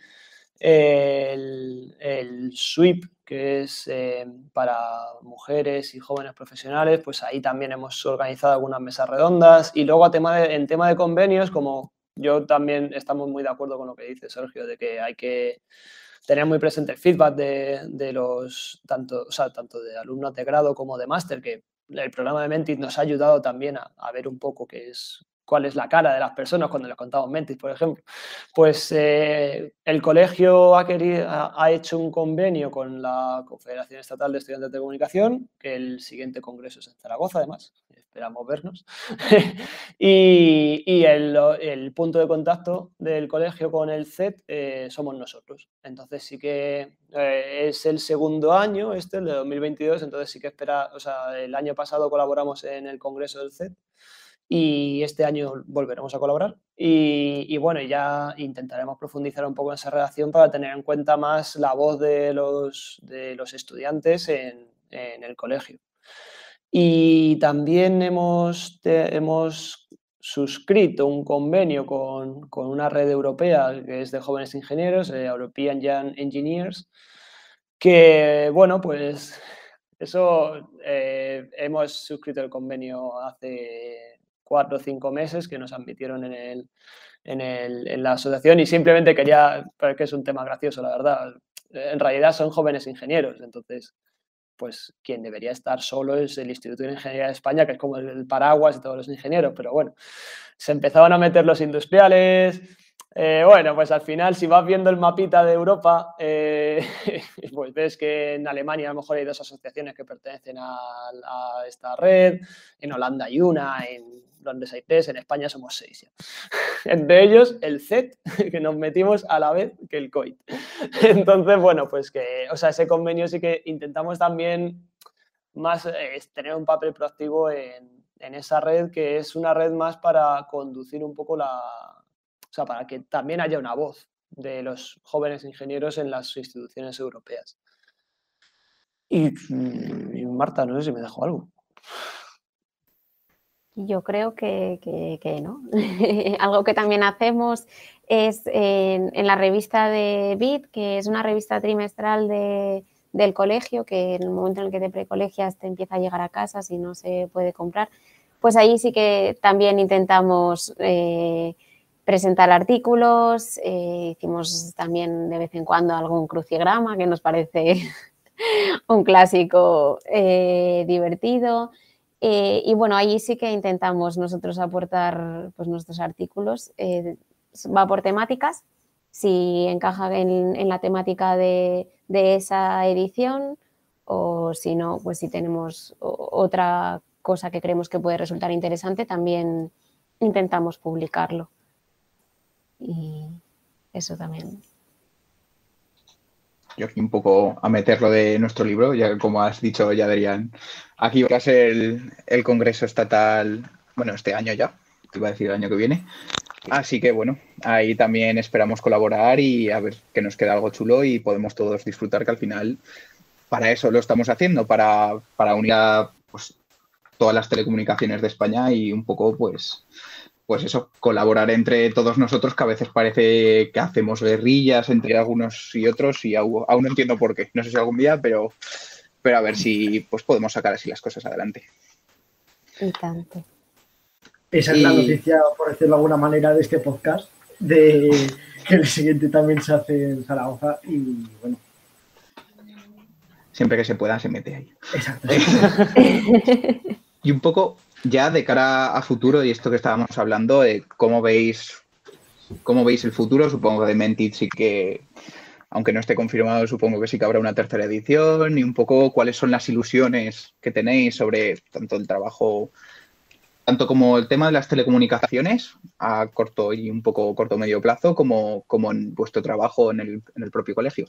el, SWIP, que es eh, para mujeres y jóvenes profesionales, pues ahí también hemos organizado algunas mesas redondas. Y luego a tema en tema de convenios, como yo también estamos muy de acuerdo con lo que dice Sergio, de que hay que tener muy presente el feedback de, los, tanto, o sea, tanto de alumnos de grado como de máster, que el programa de Mentis nos ha ayudado también a, a ver un poco qué es, cuál es la cara de las personas cuando les contamos Mentis, por ejemplo. Pues eh, el colegio ha, querido, ha, hecho un convenio con la Confederación Estatal de Estudiantes de Comunicación, que el siguiente congreso es en Zaragoza, además, esperamos vernos. y, el, punto de contacto del colegio con el CET eh, somos nosotros. Entonces sí que eh, es el segundo año, este, el de 2022, entonces sí que espera, o sea, el año pasado colaboramos en el congreso del CET y este año volveremos a colaborar. Y, bueno, ya intentaremos profundizar un poco en esa relación para tener en cuenta más la voz de los, de los estudiantes en, en, el colegio. Y también hemos, hemos suscrito un convenio con, con, una red europea que es de jóvenes ingenieros, eh, European Young Engineers, que, bueno, pues eso eh, hemos suscrito el convenio hace cuatro o cinco meses que nos admitieron en, el, en, el, en la asociación y simplemente quería, porque es un tema gracioso, la verdad. En realidad son jóvenes ingenieros, entonces, pues quien debería estar solo es el Instituto de Ingeniería de España, que es como el paraguas de todos los ingenieros, pero bueno, se empezaban a meter los industriales, eh, bueno, pues al final, si vas viendo el mapita de Europa, eh, pues ves que en Alemania a lo mejor hay dos asociaciones que pertenecen a, esta red, en Holanda hay una, en Londres hay tres, en España somos seis. Entre ellos el CET, que nos metimos a la vez que el COIT. Entonces, bueno, pues que, o sea, ese convenio sí que intentamos también más eh, tener un papel proactivo en, en esa red, que es una red más para conducir un poco la, o sea, para que también haya una voz de los jóvenes ingenieros en las instituciones europeas. Y, mm, Marta, no sé si me dejó algo. Yo creo que, no. Algo que también hacemos es en, la revista de BIT, que es una revista trimestral del colegio, que en el momento en el que te precolegias te empieza a llegar a casa si no se puede comprar, pues ahí sí que también intentamos eh, presentar artículos, eh, hicimos también de vez en cuando algún crucigrama que nos parece un clásico eh, divertido. Eh, y bueno, ahí sí que intentamos nosotros aportar pues, nuestros artículos. Eh, va por temáticas, si encaja en, la temática de, esa edición o si no, pues si tenemos otra cosa que creemos que puede resultar interesante, también intentamos publicarlo. Y eso también. Yo aquí un poco a meterlo de nuestro libro, ya como has dicho ya Adrián, aquí va a ser el, Congreso Estatal, bueno, este año ya, te iba a decir el año que viene. Así que bueno, ahí también esperamos colaborar y a ver que nos queda algo chulo y podemos todos disfrutar que al final para eso lo estamos haciendo, para, para unir a pues, todas las telecomunicaciones de España y un poco pues pues eso, colaborar entre todos nosotros, que a veces parece que hacemos guerrillas entre algunos y otros y aún, no entiendo por qué. No sé si algún día, pero, pero a ver si pues podemos sacar así las cosas adelante. Y tanto. Esa es la noticia, por decirlo de alguna manera, de este podcast, de que el siguiente también se hace en Zaragoza y bueno. Siempre que se pueda, se mete ahí. Exacto. y un poco ya de cara a futuro y esto que estábamos hablando, eh, ¿cómo veis cómo veis el futuro? Supongo que de Mentit sí que, aunque no esté confirmado, supongo que sí que habrá una tercera edición y un poco cuáles son las ilusiones que tenéis sobre tanto el trabajo, tanto como el tema de las telecomunicaciones a corto y un poco corto medio plazo, como, como en vuestro trabajo en el, en el propio colegio.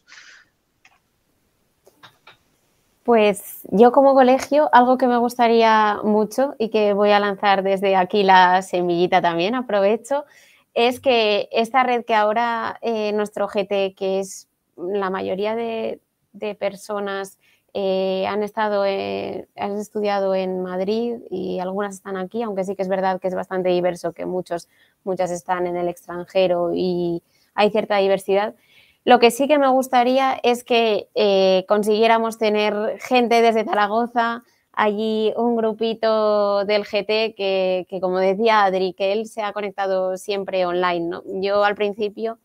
Pues yo como colegio, algo que me gustaría mucho y que voy a lanzar desde aquí la semillita también, aprovecho, es que esta red que ahora eh, nuestro GT, que es la mayoría de, personas eh, han estado, han estudiado en Madrid y algunas están aquí, aunque sí que es verdad que es bastante diverso, que muchos, muchas están en el extranjero y hay cierta diversidad. Lo que sí que me gustaría es que eh, consiguiéramos tener gente desde Zaragoza, allí un grupito del GT que, como decía Adri, que él se ha conectado siempre online. Yo al principio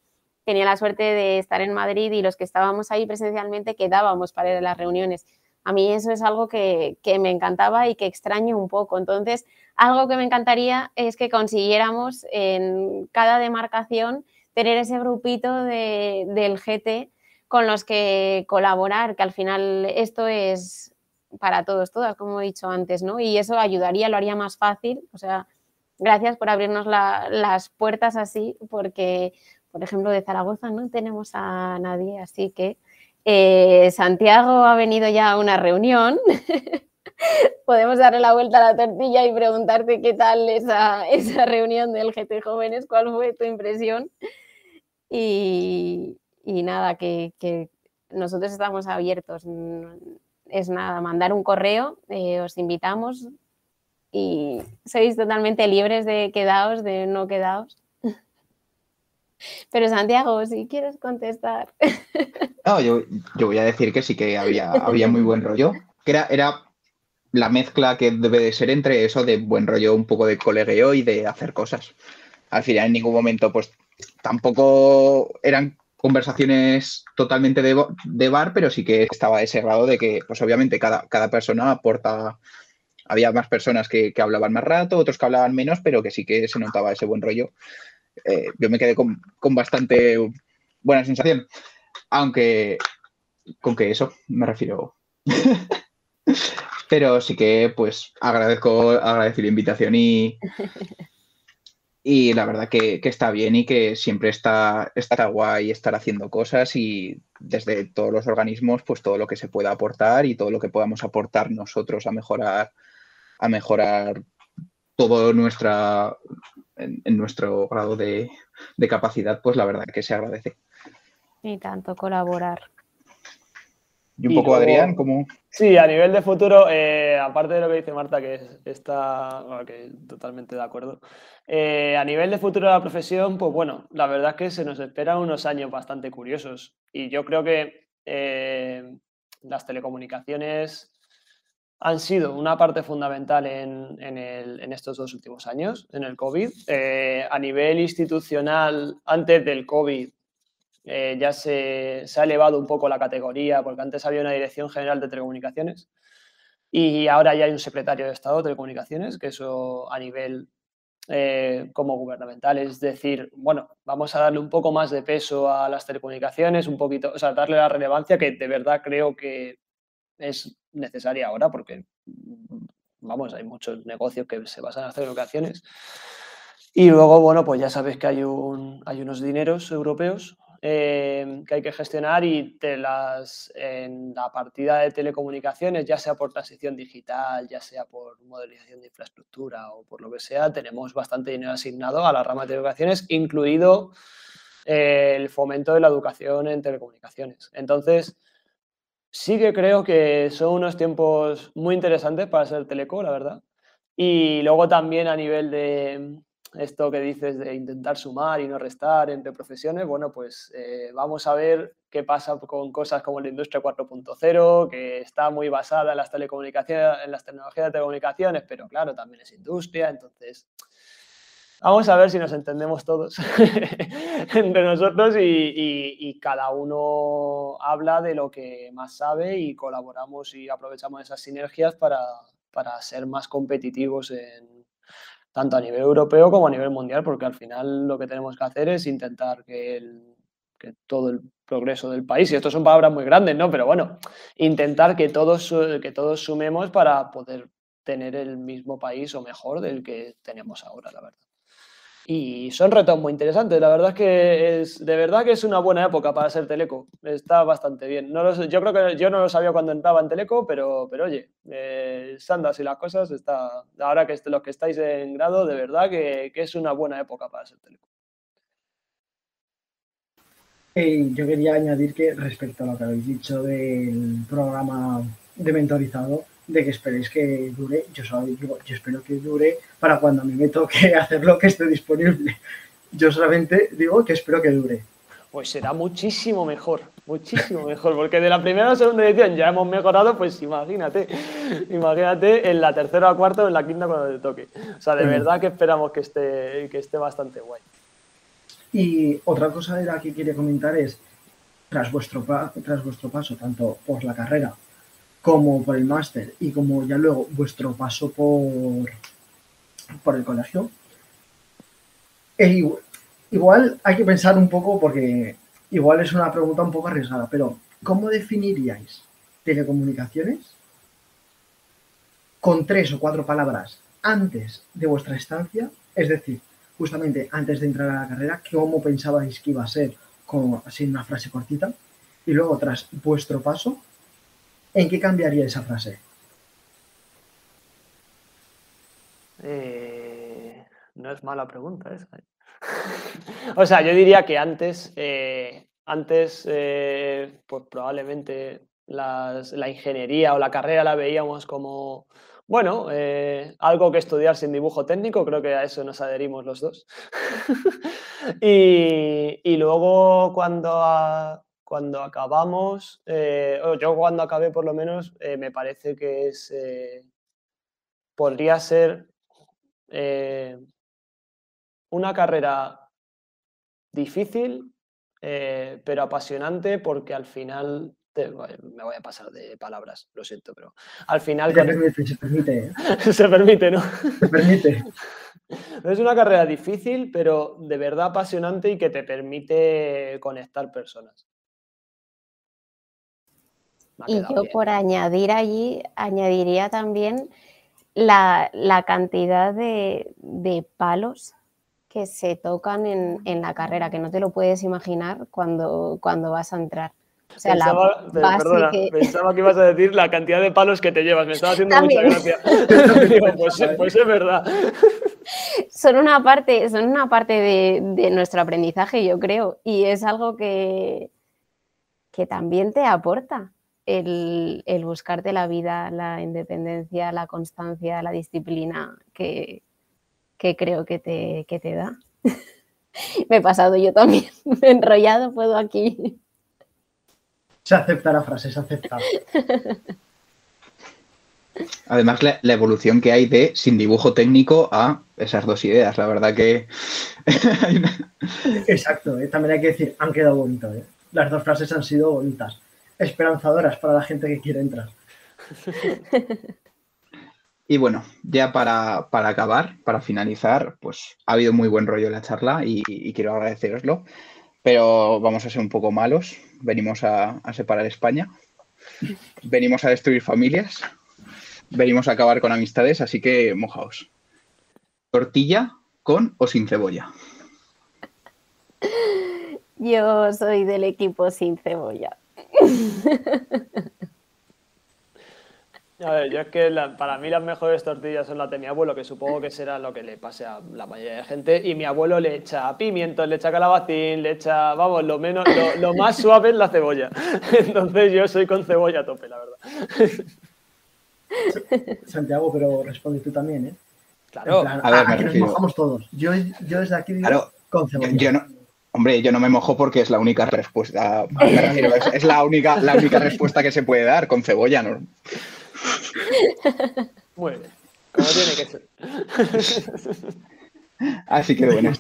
tenía la suerte de estar en Madrid y los que estábamos ahí presencialmente quedábamos para ir a las reuniones. A mí eso es algo que, que, me encantaba y que extraño un poco. Entonces, algo que me encantaría es que consiguiéramos en cada demarcación tener ese grupito del GT con los que colaborar, que al final esto es para todos, todas, como he dicho antes, ¿no? Y eso ayudaría, lo haría más fácil. O sea, gracias por abrirnos las puertas así, porque, por ejemplo, de Zaragoza no tenemos a nadie, así que eh, Santiago ha venido ya a una reunión. Podemos darle la vuelta a la tortilla y preguntarte qué tal esa, esa reunión del GT Jóvenes, cuál fue tu impresión. Y, nada, que, nosotros estamos abiertos. Es nada, mandar un correo, eh, os invitamos y sois totalmente libres de quedaos, de no quedaos. Pero Santiago, si quieres contestar. No, yo, voy a decir que sí que había, había muy buen rollo. Que era, era la mezcla que debe de ser entre eso de buen rollo, un poco de colegueo y de hacer cosas. Al final, en ningún momento, pues tampoco eran conversaciones totalmente de, bar, pero sí que estaba ese grado de que, pues obviamente, cada, cada persona aporta. Había más personas que, hablaban más rato, otros que hablaban menos, pero que sí que se notaba ese buen rollo. Eh, yo me quedé con, bastante buena sensación. Aunque con que eso me refiero. pero sí que, pues, agradezco, agradezco la invitación y, y la verdad que, está bien y que siempre está, está guay estar haciendo cosas y desde todos los organismos, pues todo lo que se pueda aportar y todo lo que podamos aportar nosotros a mejorar, a mejorar todo nuestra, en, nuestro grado de, capacidad, pues la verdad que se agradece. Y tanto colaborar. Y un poco, Adrián, ¿cómo, Sí, a nivel de futuro, eh, aparte de lo que dice Marta, que está que totalmente de acuerdo, eh, a nivel de futuro de la profesión, pues bueno, la verdad es que se nos esperan unos años bastante curiosos y yo creo que eh, las telecomunicaciones han sido una parte fundamental en, en, estos dos últimos años, en el COVID. a nivel institucional, antes del COVID, eh, ya se, ha elevado un poco la categoría, porque antes había una Dirección General de Telecomunicaciones y ahora ya hay un secretario de Estado de Telecomunicaciones, que eso a nivel eh, como gubernamental, es decir, bueno, vamos a darle un poco más de peso a las telecomunicaciones, un poquito, o sea, darle la relevancia que de verdad creo que es necesaria ahora, porque, vamos, hay muchos negocios que se basan en las telecomunicaciones. Y luego, bueno, pues ya sabes que hay, un, hay unos dineros europeos Em, que hay que gestionar y en la partida de telecomunicaciones, ya sea por transición digital, ya sea por modelización de infraestructura o por lo que sea, tenemos bastante dinero asignado a la rama de telecomunicaciones, incluido eh, el fomento de la educación en telecomunicaciones. Entonces, sí que creo que son unos tiempos muy interesantes para ser teleco, la verdad. Y luego también a nivel de, esto que dices de intentar sumar y no restar entre profesiones, bueno, pues eh, vamos a ver qué pasa con cosas como la industria 4.0, que está muy basada en las telecomunicaciones, en las tecnologías de telecomunicaciones, pero claro, también es industria, entonces vamos a ver si nos entendemos todos entre nosotros y, cada uno habla de lo que más sabe y colaboramos y aprovechamos esas sinergias para, para ser más competitivos en tanto a nivel europeo como a nivel mundial, porque al final lo que tenemos que hacer es intentar que, todo el progreso del país, y esto son palabras muy grandes, ¿no? Pero bueno, intentar que todos, que todos sumemos para poder tener el mismo país o mejor del que tenemos ahora, la verdad. Y son retos muy interesantes. La verdad es que es, de verdad que es una buena época para ser teleco. Está bastante bien. No yo creo que yo no lo sabía cuando entraba en teleco, pero, pero oye, eh, Sandas y las cosas, está, ahora que los que estáis en grado, de verdad que, es una buena época para ser teleco. yo quería añadir que respecto a lo que habéis dicho del programa de mentorizado, de que esperéis que dure. Yo, yo espero que dure para cuando a mí me toque hacerlo que esté disponible. Yo solamente digo que espero que dure. Pues será muchísimo mejor, muchísimo mejor, porque de la primera a la segunda edición ya hemos mejorado, pues imagínate, imagínate en la tercera o cuarta o en la quinta cuando te toque. O sea, de verdad que esperamos que esté, que esté bastante guay. Y otra cosa de la que quería comentar es, tras vuestro, tras vuestro paso, tanto por la carrera como por el máster y como ya luego vuestro paso por, por el colegio, igual hay que pensar un poco porque igual es una pregunta un poco arriesgada, pero ¿cómo definiríais telecomunicaciones con tres o cuatro palabras antes de vuestra estancia? Es decir, justamente antes de entrar a la carrera, ¿cómo pensabais que iba a ser? Como así una frase cortita. Y luego, tras vuestro paso, ¿en qué cambiaría esa frase? Eh, no es mala pregunta esa. ¿eh? o sea, yo diría que antes, eh, antes pues probablemente la ingeniería o la carrera la veíamos como, bueno, algo que estudiar sin dibujo técnico, creo que a eso nos adherimos los dos. y, y, luego cuando, cuando acabamos, eh, yo cuando acabé por lo menos, eh, me parece que es, eh, podría ser una carrera difícil, pero apasionante porque al final, me voy a pasar de palabras, lo siento, pero al final... Se permite, se permite. se permite, ¿no? Se permite. Es una carrera difícil, pero de verdad apasionante y que te permite conectar personas. Y yo por añadir allí, añadiría también la, cantidad de, palos que se tocan en, la carrera, que no te lo puedes imaginar cuando, cuando vas a entrar. pensaba, que... pensaba que ibas a decir la cantidad de palos que te llevas, me estaba haciendo mucha gracia. Pues, pues, es verdad. Son una parte, son una parte de, de nuestro aprendizaje, yo creo, y es algo que, que también te aporta el, buscarte la vida, la independencia, la constancia, la disciplina que, creo que te, que te da. Me he pasado yo también, enrollado puedo aquí. Se acepta la frase, se acepta. Además, la, evolución que hay de sin dibujo técnico a esas dos ideas, la verdad que... Exacto, ¿eh? también hay que decir, han quedado bonitos. ¿eh? Las dos frases han sido bonitas, esperanzadoras para la gente que quiere entrar. Y bueno, ya para, acabar, para finalizar, pues ha habido muy buen rollo en la charla y, quiero agradeceroslo, pero vamos a ser un poco malos. Venimos a separar España, venimos a destruir familias venimos a acabar con amistades, así que mojaos. ¿Tortilla con o sin cebolla? Yo soy del equipo sin cebolla. A ver, yo es que para mí las mejores tortillas son las de mi abuelo, que supongo que será lo que le pase a la mayoría de gente. Y mi abuelo le echa pimientos, le echa calabacín, le echa, vamos, lo menos, lo, lo más suave es la cebolla. Entonces yo soy con cebolla a tope, la verdad. Santiago, pero responde tú también, ¿eh? Claro, a ver, me nos mojamos todos. Yo, yo desde aquí digo con cebolla. Yo no, hombre, yo no me mojo porque es la única respuesta. es, la, única, la única respuesta que se puede dar con cebolla, ¿no? Muy bien. Como tiene que ser. Así que bueno.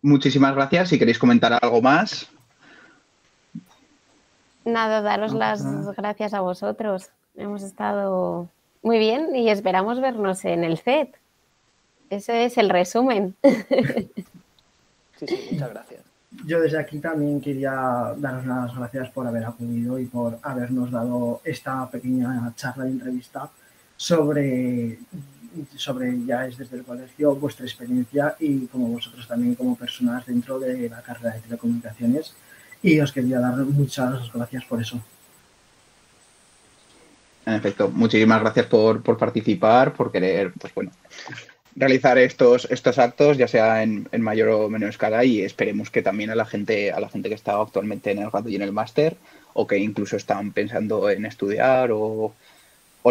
Muchísimas gracias. Si queréis comentar algo más. Nada, daros las gracias a vosotros. Hemos estado muy bien y esperamos vernos en el FED. Ese es el resumen. Sí, sí, muchas gracias. Yo desde aquí también quería daros las gracias por haber acudido y por habernos dado esta pequeña charla de entrevista sobre, sobre ya es desde el colegio vuestra experiencia y como vosotros también como personas dentro de la carrera de telecomunicaciones. Y os quería dar muchas gracias por eso. En efecto, muchísimas gracias por, participar, por querer, pues bueno, realizar estos, estos actos, ya sea en, mayor o menor escala, y esperemos que también a la gente, a la gente que está actualmente en el grado y en el máster, o que incluso están pensando en estudiar o,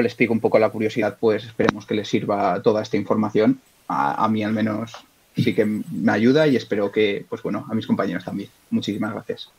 les pica un poco la curiosidad, pues esperemos que les sirva toda esta información. A, a mí al menos sí que me ayuda y espero que, pues bueno, a mis compañeros también. Muchísimas gracias.